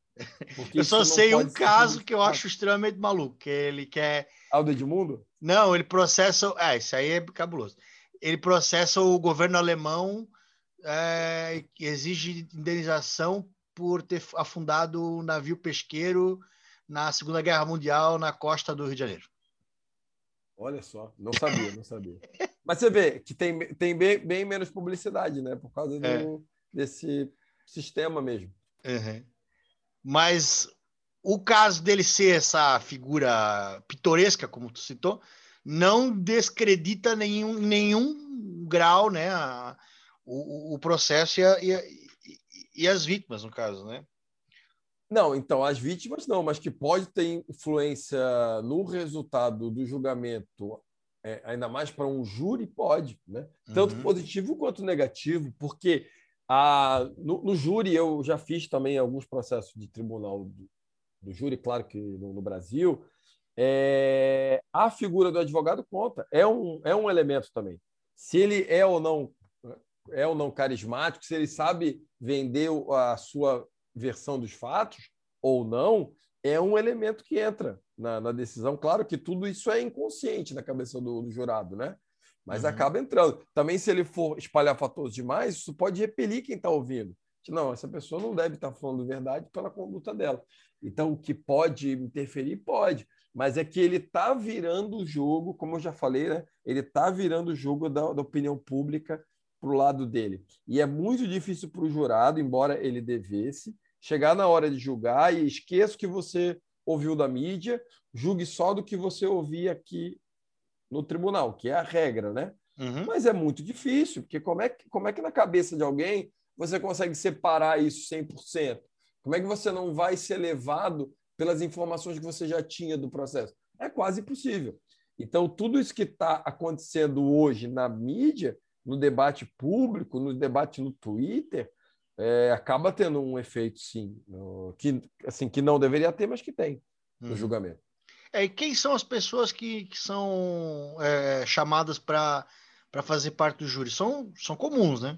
Eu só sei um caso que eu acho extremamente maluco, que ele quer. Ah, o do Edmundo? Não, ele processa. É, isso aí é cabuloso. Ele processa o governo alemão é, que exige indenização por ter afundado um navio pesqueiro na Segunda Guerra Mundial na costa do Rio de Janeiro. Olha só, não sabia, não sabia. Mas você vê que tem, tem bem, bem menos publicidade, né? Por causa do, É. desse sistema mesmo. Uhum. Mas o caso dele ser essa figura pitoresca, como tu citou, não descredita nenhum, nenhum grau né, a- o, o processo e, a- e e as vítimas, no caso, né? Não, então, as vítimas não, mas que pode ter influência no resultado do julgamento, é, ainda mais para um júri, pode, né? Tanto Uhum. positivo quanto negativo, porque a, no, no júri eu já fiz também alguns processos de tribunal do, do júri, claro que no, no Brasil, é, a figura do advogado conta, é um, é um elemento também. Se ele é ou não é ou não carismático, se ele sabe vender a sua versão dos fatos ou não, é um elemento que entra na, na decisão. Claro que tudo isso é inconsciente na cabeça do, do jurado, né? Mas Uhum. acaba entrando. Também, se ele for espalhafatoso demais, isso pode repelir quem está ouvindo. Não, essa pessoa não deve estar falando verdade pela conduta dela. Então, o que pode interferir, pode. Mas é que ele está virando o jogo, como eu já falei, né? Ele está virando o jogo da, da opinião pública para o lado dele. E é muito difícil para o jurado, embora ele devesse, chegar na hora de julgar e esqueça o que você ouviu da mídia, julgue só do que você ouvia aqui no tribunal, que é a regra, né? Uhum. Mas é muito difícil, porque como é que, como é que na cabeça de alguém você consegue separar isso 100%? Como é que você não vai ser levado pelas informações que você já tinha do processo? É quase impossível. Então, tudo isso que está acontecendo hoje na mídia, no debate público, no debate no Twitter, é, acaba tendo um efeito, sim, no, que, assim, que não deveria ter, mas que tem no Uhum. julgamento. É, e quem são as pessoas que, que são é, chamadas para fazer parte do júri? São, são comuns, né?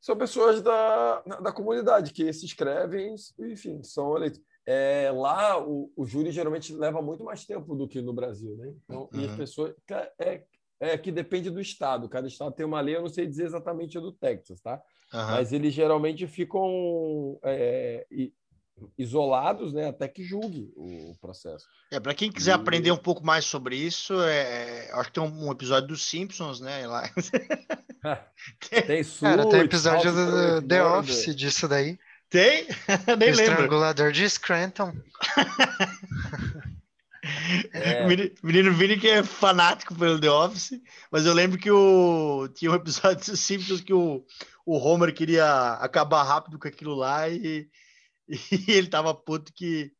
São pessoas da, da comunidade que se inscrevem, enfim, são eleitos. É, lá, o, o júri geralmente leva muito mais tempo do que no Brasil, né? Então, E as Uhum. pessoas. É, é que depende do estado. Cada estado tem uma lei, eu não sei dizer exatamente a do Texas, tá? Aham. Mas eles geralmente ficam é, isolados, né? Até que julgue o processo. É, para quem quiser E- aprender um pouco mais sobre isso, é, acho que tem um, um episódio dos Simpsons, né? Lá. Tem Cara, tem episódio do Train The Office disso daí. Tem? Nem o lembro. estrangulador de Scranton. É. Menino Vini que é fanático pelo The Office, mas eu lembro que o, tinha um episódio dos Simpsons que o, o Homer queria acabar rápido com aquilo lá e, e ele tava puto que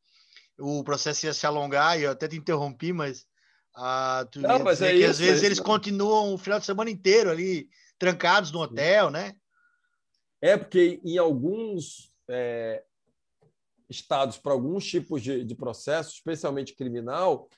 o processo ia se alongar e eu até te interrompi, mas, ah, tu Não, mas é que às isso, é vezes isso eles continuam o final de semana inteiro ali, trancados no hotel, né? É porque em alguns é, estados, para alguns tipos de, de processo, especialmente criminal,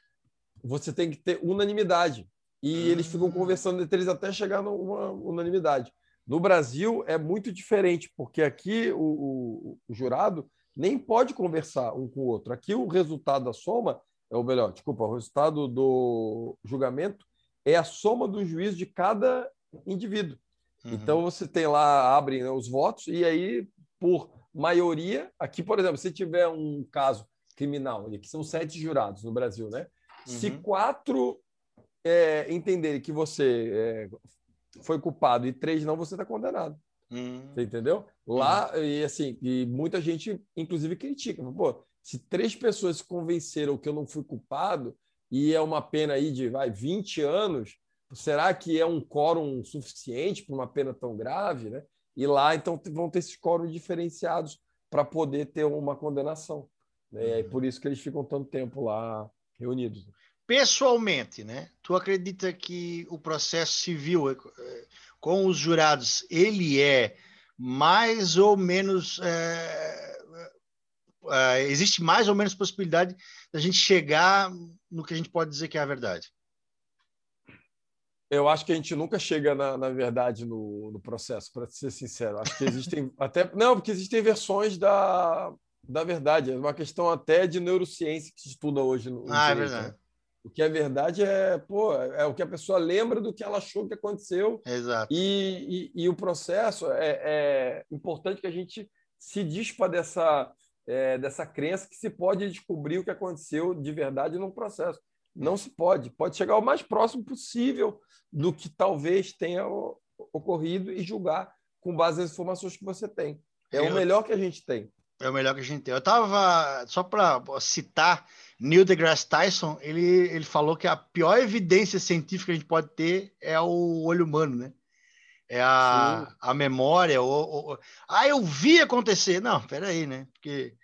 você tem que ter unanimidade. E Ah. eles ficam conversando entre eles até chegar numa unanimidade. No Brasil é muito diferente, porque aqui o, o- o jurado nem pode conversar um com o outro. Aqui o resultado da soma, é o melhor, desculpa, o resultado do julgamento é a soma do juízo de cada indivíduo. Uhum. Então você tem lá, abrem né, os votos, e aí, por maioria, aqui, por exemplo, se tiver um caso criminal, que são sete jurados no Brasil, né? Se Uhum. quatro é, entenderem que você é, foi culpado e três não, você está condenado. Hum. Você entendeu? Lá, e assim, e muita gente, inclusive, critica. Pô, se três pessoas se convenceram que eu não fui culpado e é uma pena aí de vai, 20 anos, será que é um quórum suficiente para uma pena tão grave? Né? E lá, então, vão ter esses quóruns diferenciados para poder ter uma condenação. Né? E é por isso que eles ficam tanto tempo lá reunidos. Pessoalmente, né? Tu acredita que o processo civil eh, com os jurados ele é mais ou menos eh, existe mais ou menos possibilidade da gente chegar no que a gente pode dizer que é a verdade? Eu acho que a gente nunca chega na, na verdade no, no processo, para ser sincero. Acho que existem até não, porque existem versões da, da verdade. É uma questão até de neurociência que se estuda hoje no, Ah, é direito, verdade. né? O que é verdade é, pô, é o que a pessoa lembra do que ela achou que aconteceu Exato. e, e, e o processo é, é importante que a gente se dispa dessa é, dessa crença que se pode descobrir o que aconteceu de verdade num processo. Não se pode. Pode chegar o mais próximo possível do que talvez tenha ocorrido e julgar com base nas informações que você tem. É Eu- o melhor que a gente tem. É o melhor que a gente tem. Eu tava só para citar Neil deGrasse Tyson, ele ele falou que a pior evidência científica que a gente pode ter é o olho humano, né? É a, Sim. a memória. O, o- ah, eu vi acontecer. Não, peraí, né? Porque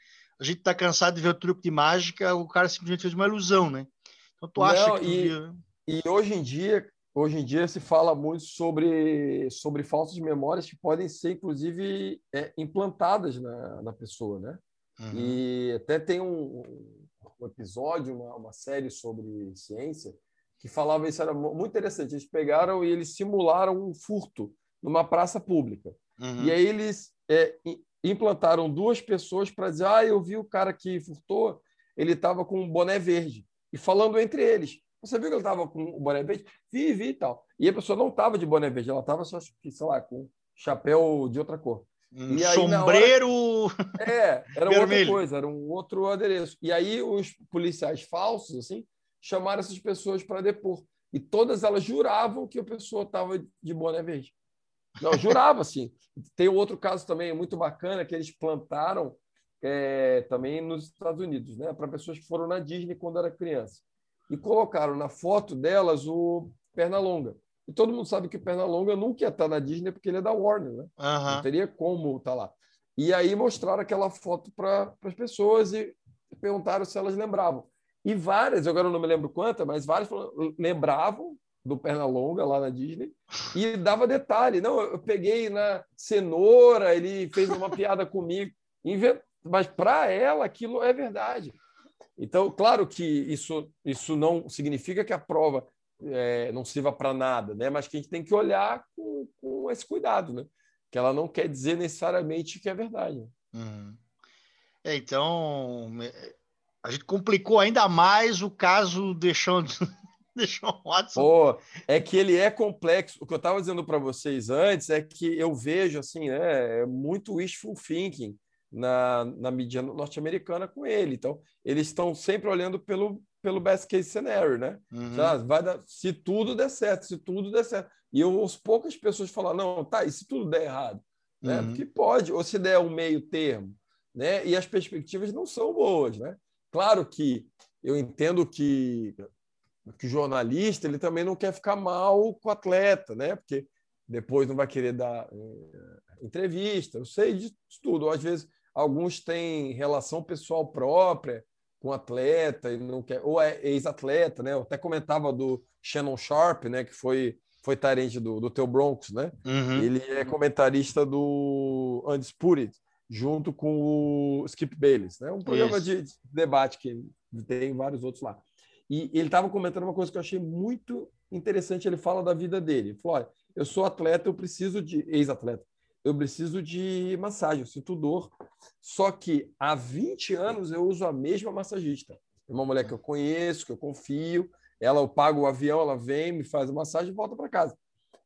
a gente tá cansado de ver o truque de mágica, o cara simplesmente fez uma ilusão, né? Então tu acha Não, que e- viu. E hoje em dia, hoje em dia se fala muito sobre, sobre falsas memórias que podem ser, inclusive, é, implantadas na, na pessoa, né? Uhum. E até tem um, um episódio, uma, uma série sobre ciência, que falava isso, era mu- muito interessante. Eles pegaram e eles simularam um furto numa praça pública. Uhum. E aí eles é, implantaram duas pessoas para dizer: ah, eu vi o cara que furtou, ele estava com um boné verde. E falando entre eles. Você viu que ele estava com o boné verde? Vi, vi e tal. E a pessoa não estava de boné verde, ela estava só, sei lá, com chapéu de outra cor. Um aí, na hora- sombreiro. É, era outra coisa, era um outro adereço. E aí os policiais falsos, assim, chamaram essas pessoas para depor. E todas elas juravam que a pessoa estava de boné verde. Não, jurava, assim. Tem outro caso também muito bacana que eles plantaram é, também nos Estados Unidos, né, para pessoas que foram na Disney quando era criança. E colocaram na foto delas o Pernalonga. E todo mundo sabe que o Pernalonga nunca ia estar na Disney porque ele é da Warner, né? Aham. Não teria como estar lá. E aí mostraram aquela foto para as pessoas e perguntaram se elas lembravam. E várias, agora eu não me lembro quantas, mas várias lembravam do Pernalonga lá na Disney e dava detalhe. Não, eu peguei na cenoura, ele fez uma piada comigo. Mas para ela aquilo é verdade. Então, claro que isso, isso não significa que a prova é, não sirva para nada, né? mas que a gente tem que olhar com, com, esse cuidado, né? que ela não quer dizer necessariamente que é verdade. Uhum. É, então, a gente complicou ainda mais o caso deixando Deshaun Watson. Pô, é que ele é complexo. O que eu estava dizendo para vocês antes é que eu vejo assim, né, é muito wishful thinking na, na mídia norte-americana com ele. Então, eles estão sempre olhando pelo, pelo best case scenario, né? Uhum. vai dar, se tudo der certo, se tudo der certo. E eu ouço poucas pessoas falar, não, tá, e se tudo der errado? Né? Uhum. Porque pode, ou se der um meio termo, né? E as perspectivas não são boas, né? Claro que eu entendo que que o jornalista ele também não quer ficar mal com o atleta, né? Porque depois não vai querer dar é, entrevista. Eu sei de tudo. Às vezes alguns têm relação pessoal própria com atleta e não quer, ou é ex-atleta, né? Eu até comentava do Shannon Sharp, né? Que foi foi tarente do, do teu Broncos, né? Uhum. Ele é comentarista do Undisputed, junto com o Skip Bayless, né? Um programa de, de debate que tem vários outros lá. E ele estava comentando uma coisa que eu achei muito interessante. Ele fala da vida dele. Ele falou: eu sou atleta, eu preciso de. ex-atleta. Eu preciso de massagem, eu sinto dor. Só que há 20 anos eu uso a mesma massagista. É uma mulher que eu conheço, que eu confio. Ela, eu pago o avião, ela vem, me faz a massagem e volta para casa.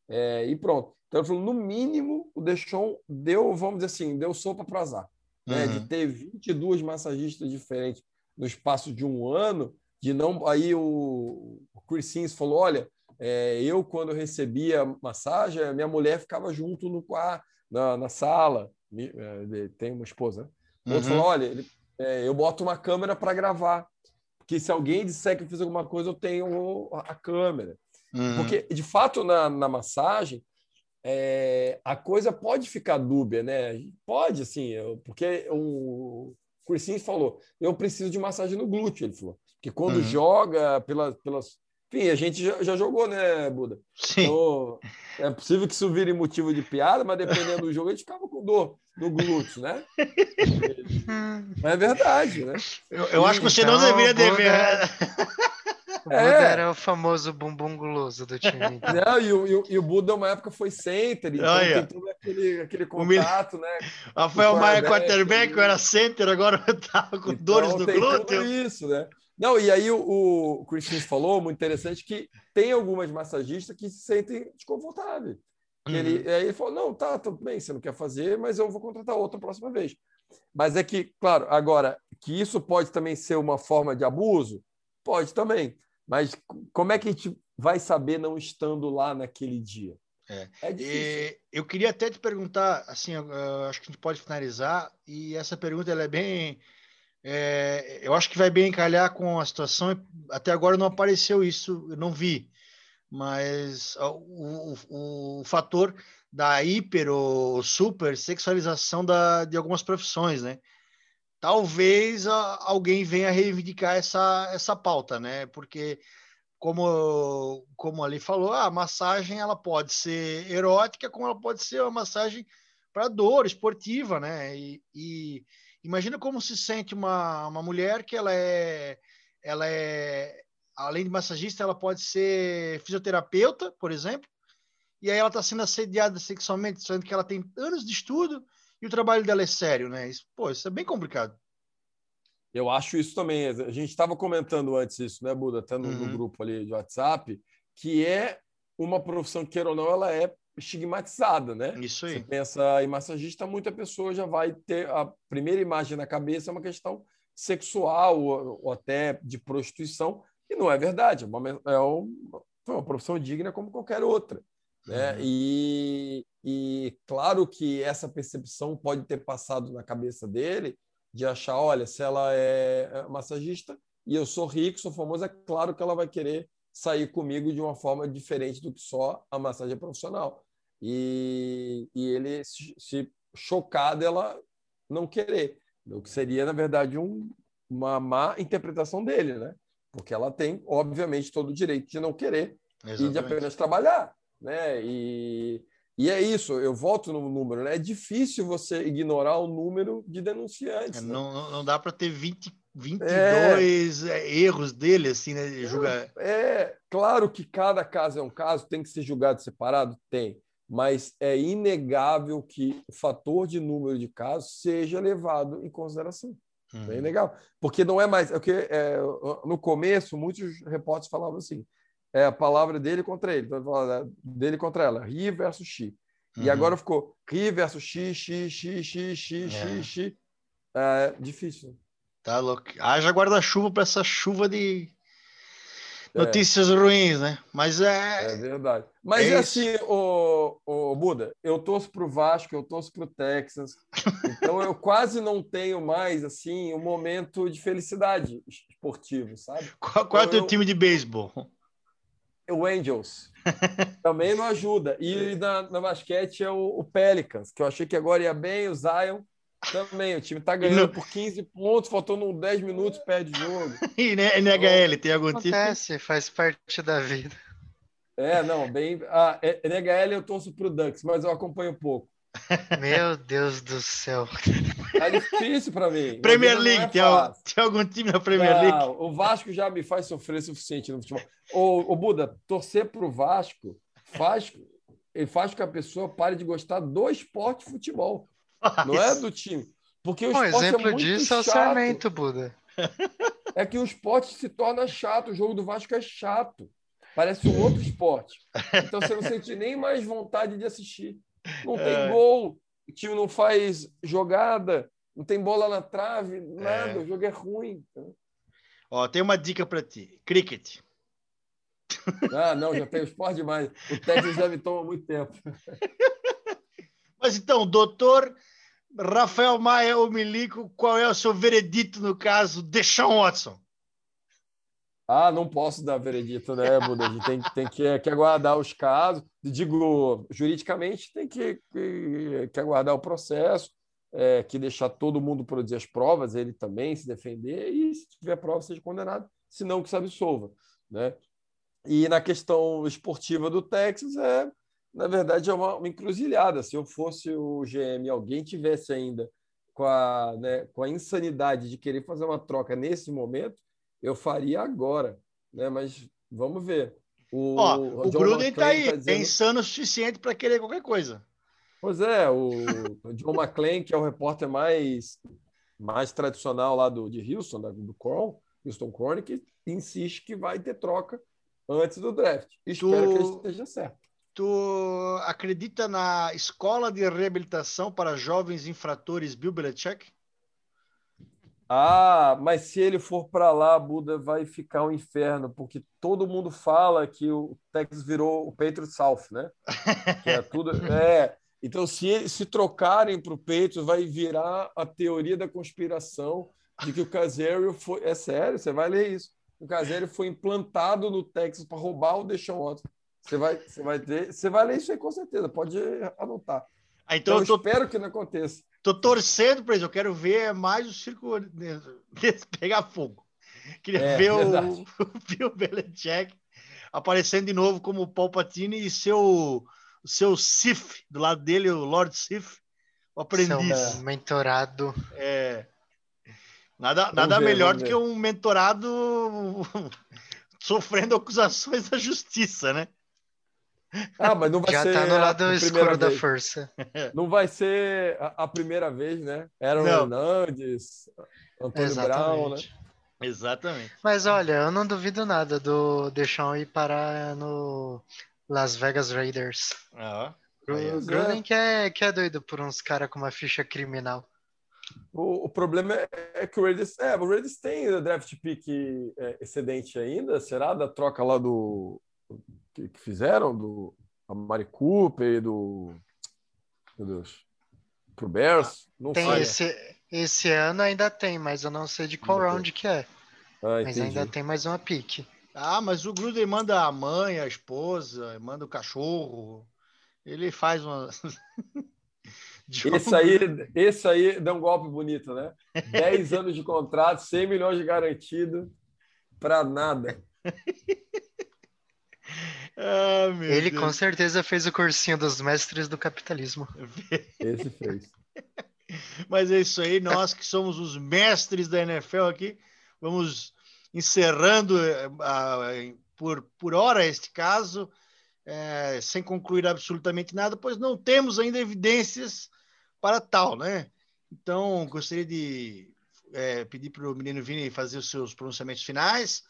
É, e pronto. Então, falou: no mínimo, o Deixon deu, vamos dizer assim, deu sopa para azar. Né? Uhum. De ter 22 massagistas diferentes no espaço de um ano, de não. Aí o, Chris Sims falou: olha, é, eu, quando recebia massagem, a minha mulher ficava junto no quarto, na, na sala. É, tem uma esposa, né? O outro uhum. falou: olha, ele, é, eu boto uma câmera para gravar. Porque se alguém disser que eu fiz alguma coisa, eu tenho a, câmera. Uhum. Porque, de fato, na, na massagem, é, a coisa pode ficar dúbia, né? Pode, assim, eu, porque o Sims falou: eu preciso de massagem no glúteo. Ele falou que quando uhum. joga pela, pelas. Enfim, a gente já, já jogou, né, Buda? Sim. Então, é possível que isso vire motivo de piada, mas dependendo do jogo, a gente ficava com dor no glúteo, né? mas é verdade, né? Eu, eu acho que você então, não deveria dever. O Buda é. era o famoso bumbum guloso do time. Não, e, o, e, o, Buda, uma época, foi center, então Olha. tem todo aquele, aquele contato, né? Rafael Maia, quarterback, eu era center, agora eu tava com então, dores no glúteo. isso, né? Não, e aí o, o Christian falou, muito interessante, que tem algumas massagistas que se sentem desconfortáveis. Uhum. Ele, aí ele falou: não, tá, tudo bem, você não quer fazer, mas eu vou contratar outra próxima vez. Mas é que, claro, agora, que isso pode também ser uma forma de abuso? Pode também. Mas como é que a gente vai saber não estando lá naquele dia? É, é difícil. eu queria até te perguntar, assim, acho que a gente pode finalizar, e essa pergunta ela é bem é, eu acho que vai bem encalhar com a situação. Até agora não apareceu isso, eu não vi. Mas o, o, o fator da hiper ou super sexualização da, de algumas profissões, né? Talvez a, alguém venha reivindicar essa, essa pauta, né? Porque como como ali falou, a massagem ela pode ser erótica, como ela pode ser uma massagem para dor esportiva, né? E, e Imagina como se sente uma, uma mulher que ela é, ela é, além de massagista, ela pode ser fisioterapeuta, por exemplo, e aí ela está sendo assediada sexualmente, sendo que ela tem anos de estudo e o trabalho dela é sério, né? Isso, pô, isso é bem complicado. Eu acho isso também. A gente estava comentando antes isso, né, Buda? Até no, uhum. no, grupo ali de WhatsApp, que é uma profissão, queira ou não, ela é estigmatizada, né? Isso aí. Você pensa em massagista, muita pessoa já vai ter a primeira imagem na cabeça é uma questão sexual ou, até de prostituição, e não é verdade. É uma, é uma, uma profissão digna como qualquer outra. Né? Uhum. E, e claro que essa percepção pode ter passado na cabeça dele de achar, olha, se ela é massagista e eu sou rico, sou famoso, é claro que ela vai querer sair comigo de uma forma diferente do que só a massagem profissional e, e ele se, se chocado ela não querer, o que seria, na verdade, um, uma má interpretação dele, né? porque ela tem, obviamente, todo o direito de não querer e de Exatamente. apenas trabalhar, né? E, e é isso, eu volto no número, né? É difícil você ignorar o número de denunciantes. É, né? Não, não, dá para ter 20, 22 é, erros dele, assim, né? Julgar. É, claro que cada caso é um caso, tem que ser julgado separado? Tem. Mas é inegável que o fator de número de casos seja levado em consideração. Uhum. É inegável. Porque não é mais. É que, é, no começo, muitos repórteres falavam assim: é a palavra dele contra ele, então, fala, dele contra ela, ri versus. E Uhum. agora ficou ri versus xi, xi, xi, xi, É. xi, xi. É difícil. Tá louco. Haja guarda-chuva para essa chuva de É. notícias ruins, né? Mas é. É verdade. Mas É é assim, o, o Buda, eu torço para o Vasco, eu torço para o Texas, então eu quase não tenho mais assim um momento de felicidade esportivo, sabe? Qual, qual é o teu eu- time de beisebol? O Angels também não ajuda. E na, na basquete é o, o Pelicans, que eu achei que agora ia bem, o Zion também. O time tá ganhando não- por 15 pontos, faltando 10 minutos, perde jogo. E né, NHL tem algum tipo? Acontece, faz parte da vida. É, não, bem. Ah, é- NHL eu torço pro Ducks, mas eu acompanho pouco. Meu Deus do céu. Tá difícil para mim. Premier não é League, tem, algum time na Premier League? Não, o Vasco já me faz sofrer o suficiente no futebol. Ô, ô Buda, torcer pro Vasco faz, ele faz com que a pessoa pare de gostar do esporte futebol, não é do time. Porque o Um esporte é exemplo muito disso é o chato. Sarmento, Buda. É que o esporte se torna chato, o jogo do Vasco é chato. Parece um outro esporte. Então você não sente nem mais vontade de assistir. Não tem É. gol, o time não faz jogada, não tem bola na trave, nada, É. o jogo é ruim. Ó, tem uma dica para ti. Cricket. Ah, não, já tem esporte demais. O Texas já me toma muito tempo. Mas então, doutor Rafael Maia Omilico, qual é o seu veredito no caso Deshaun Watson? Ah, não posso dar veredito, né, Buda? A gente tem, tem que, que aguardar os casos. Digo, juridicamente, tem que, que, que aguardar o processo, é, que deixar todo mundo produzir as provas, ele também se defender, e se tiver prova, seja condenado, se não, que se absolva. Né? E na questão esportiva do Texas, é, na verdade, é uma, uma encruzilhada. Se eu fosse o GM e alguém tivesse ainda com a, né, com a insanidade de querer fazer uma troca nesse momento, eu faria agora, né? Mas vamos ver. O, Ó, o Gruden tá McClain aí, tá dizendo- é insano o suficiente para querer qualquer coisa. Pois é, o John McClain, que é o repórter mais, mais tradicional lá do, de Houston, da- do Cron, Houston Chronicle, insiste que vai ter troca antes do draft. Espero que ele esteja certo. Tu acredita na escola de reabilitação para jovens infratores Bill Belichick? Ah, mas se ele for para lá, Buda vai ficar um inferno, porque todo mundo fala que o Texas virou o Patriot South, né? Que é tudo. É. Então, se, se trocarem para o Patriots, vai virar a teoria da conspiração de que o Casério foi. É sério, você vai ler isso. O Casério foi implantado no Texas para roubar o Deshaun Watson. Você vai, você vai ter, você vai ler isso aí com certeza, pode anotar. Ah, então Então, eu tô, espero que não aconteça. tô torcendo para isso. Eu quero ver mais o circo pegar fogo. Queria É, ver o, verdade. o Bill Belichick aparecendo de novo como o Palpatine e seu, o seu Sith do lado dele, o Lord Sith, o aprendiz. Seu mentorado. É. Nada, Vamos nada ver, melhor vamos do que um mentorado sofrendo acusações da justiça, né? Ah, mas não vai Já ser tá no lado escuro da vez. força. Não vai ser a, a primeira vez, né? Aaron Não. Hernandes, Antônio Brown, né? Exatamente. Exatamente. Mas olha, eu não duvido nada do Deshaun ir parar no Las Vegas Raiders. Ah, O. Pois é. Gruden que é, que é doido por uns caras com uma ficha criminal. O, o problema é, é que o Raiders, é, o Raiders tem o draft pick é, excedente ainda, será da troca lá do que, que fizeram do Amari Cooper e do meu Deus, pro Bears, não Tem sei. esse, esse ano ainda tem, mas eu não sei de qual Ainda tem. round que é. Ah, Mas entendi. ainda tem mais uma pique. Ah, mas o Gruden manda a mãe, a esposa, manda o cachorro. Ele faz uma. Esse aí, esse aí dá um golpe bonito, né? 10 anos de contrato, 100 milhões de garantido para nada. Ah, meu Ele Deus. com certeza fez o cursinho dos mestres do capitalismo. Esse fez. Mas é isso aí, nós que somos os mestres da NFL aqui, vamos encerrando a- por, por hora este caso, eh, sem concluir absolutamente nada, pois não temos ainda evidências para tal, né? Então, gostaria de eh, pedir para o menino Vini fazer os seus pronunciamentos finais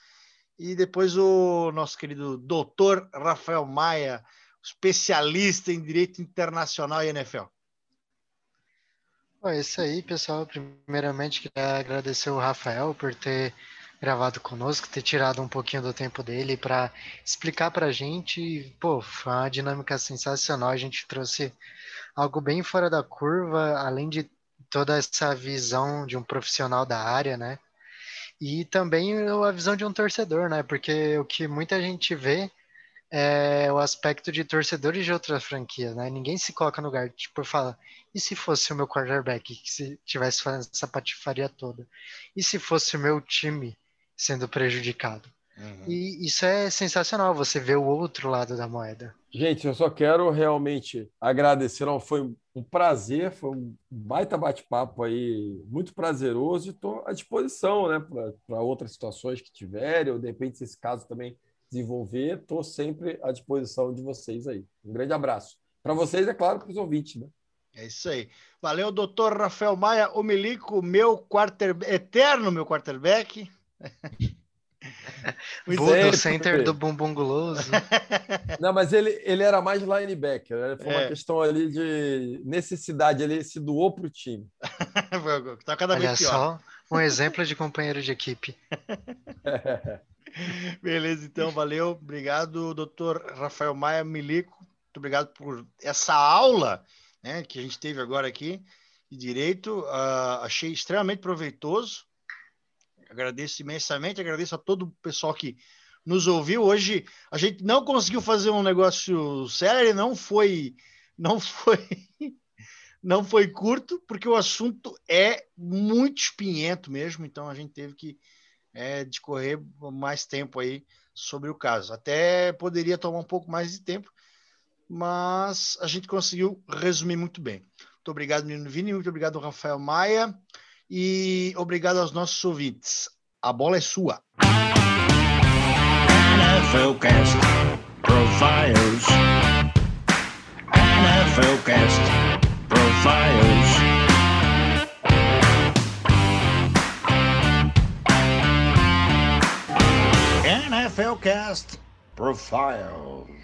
e depois o nosso querido doutor Rafael Maia, especialista em direito internacional e NFL. É isso aí, pessoal. Primeiramente, queria agradecer o Rafael por ter gravado conosco, ter tirado um pouquinho do tempo dele para explicar para a gente. Pô, foi uma dinâmica sensacional. A gente trouxe algo bem fora da curva, além de toda essa visão de um profissional da área, né? E também a visão de um torcedor, né? Porque o que muita gente vê é o aspecto de torcedores de outras franquias, né? Ninguém se coloca no lugar, tipo, fala, e se fosse o meu quarterback que se tivesse fazendo essa patifaria toda? E se fosse o meu time sendo prejudicado? E isso é sensacional, você vê o outro lado da moeda. Gente, eu só quero realmente agradecer. Não, foi um prazer, foi um baita bate-papo aí, muito prazeroso, e estou à disposição né, para outras situações que tiverem, ou de repente, se esse caso também desenvolver, estou sempre à disposição de vocês aí. Um grande abraço. Para vocês, é claro, para os ouvintes. Né? É isso aí. Valeu, doutor Rafael Maia, o Milico, meu quarter... eterno meu quarterback. Muito Bull Sempre. do center do bumbum guloso. Não, mas ele, ele era mais linebacker. Né? Foi uma É. questão ali de necessidade. Ele se doou para o time. tá cada Olha vez pior. só, um exemplo de companheiro de equipe. Beleza, então, valeu. Obrigado, doutor Rafael Maia Milico. Muito obrigado por essa aula né, que a gente teve agora aqui de direito. Ah, achei extremamente proveitoso. Agradeço imensamente, agradeço a todo o pessoal que nos ouviu. Hoje a gente não conseguiu fazer um negócio sério, não foi, não foi, não foi curto, porque o assunto é muito espinhento mesmo, então a gente teve que é, discorrer mais tempo aí sobre o caso. Até poderia tomar um pouco mais de tempo, mas a gente conseguiu resumir muito bem. Muito obrigado, menino Vini, muito obrigado, Rafael Maia, e obrigado aos nossos ouvintes. A bola é sua. NFL Cast Profiles. NFL Cast Profiles. NFL Cast Profiles.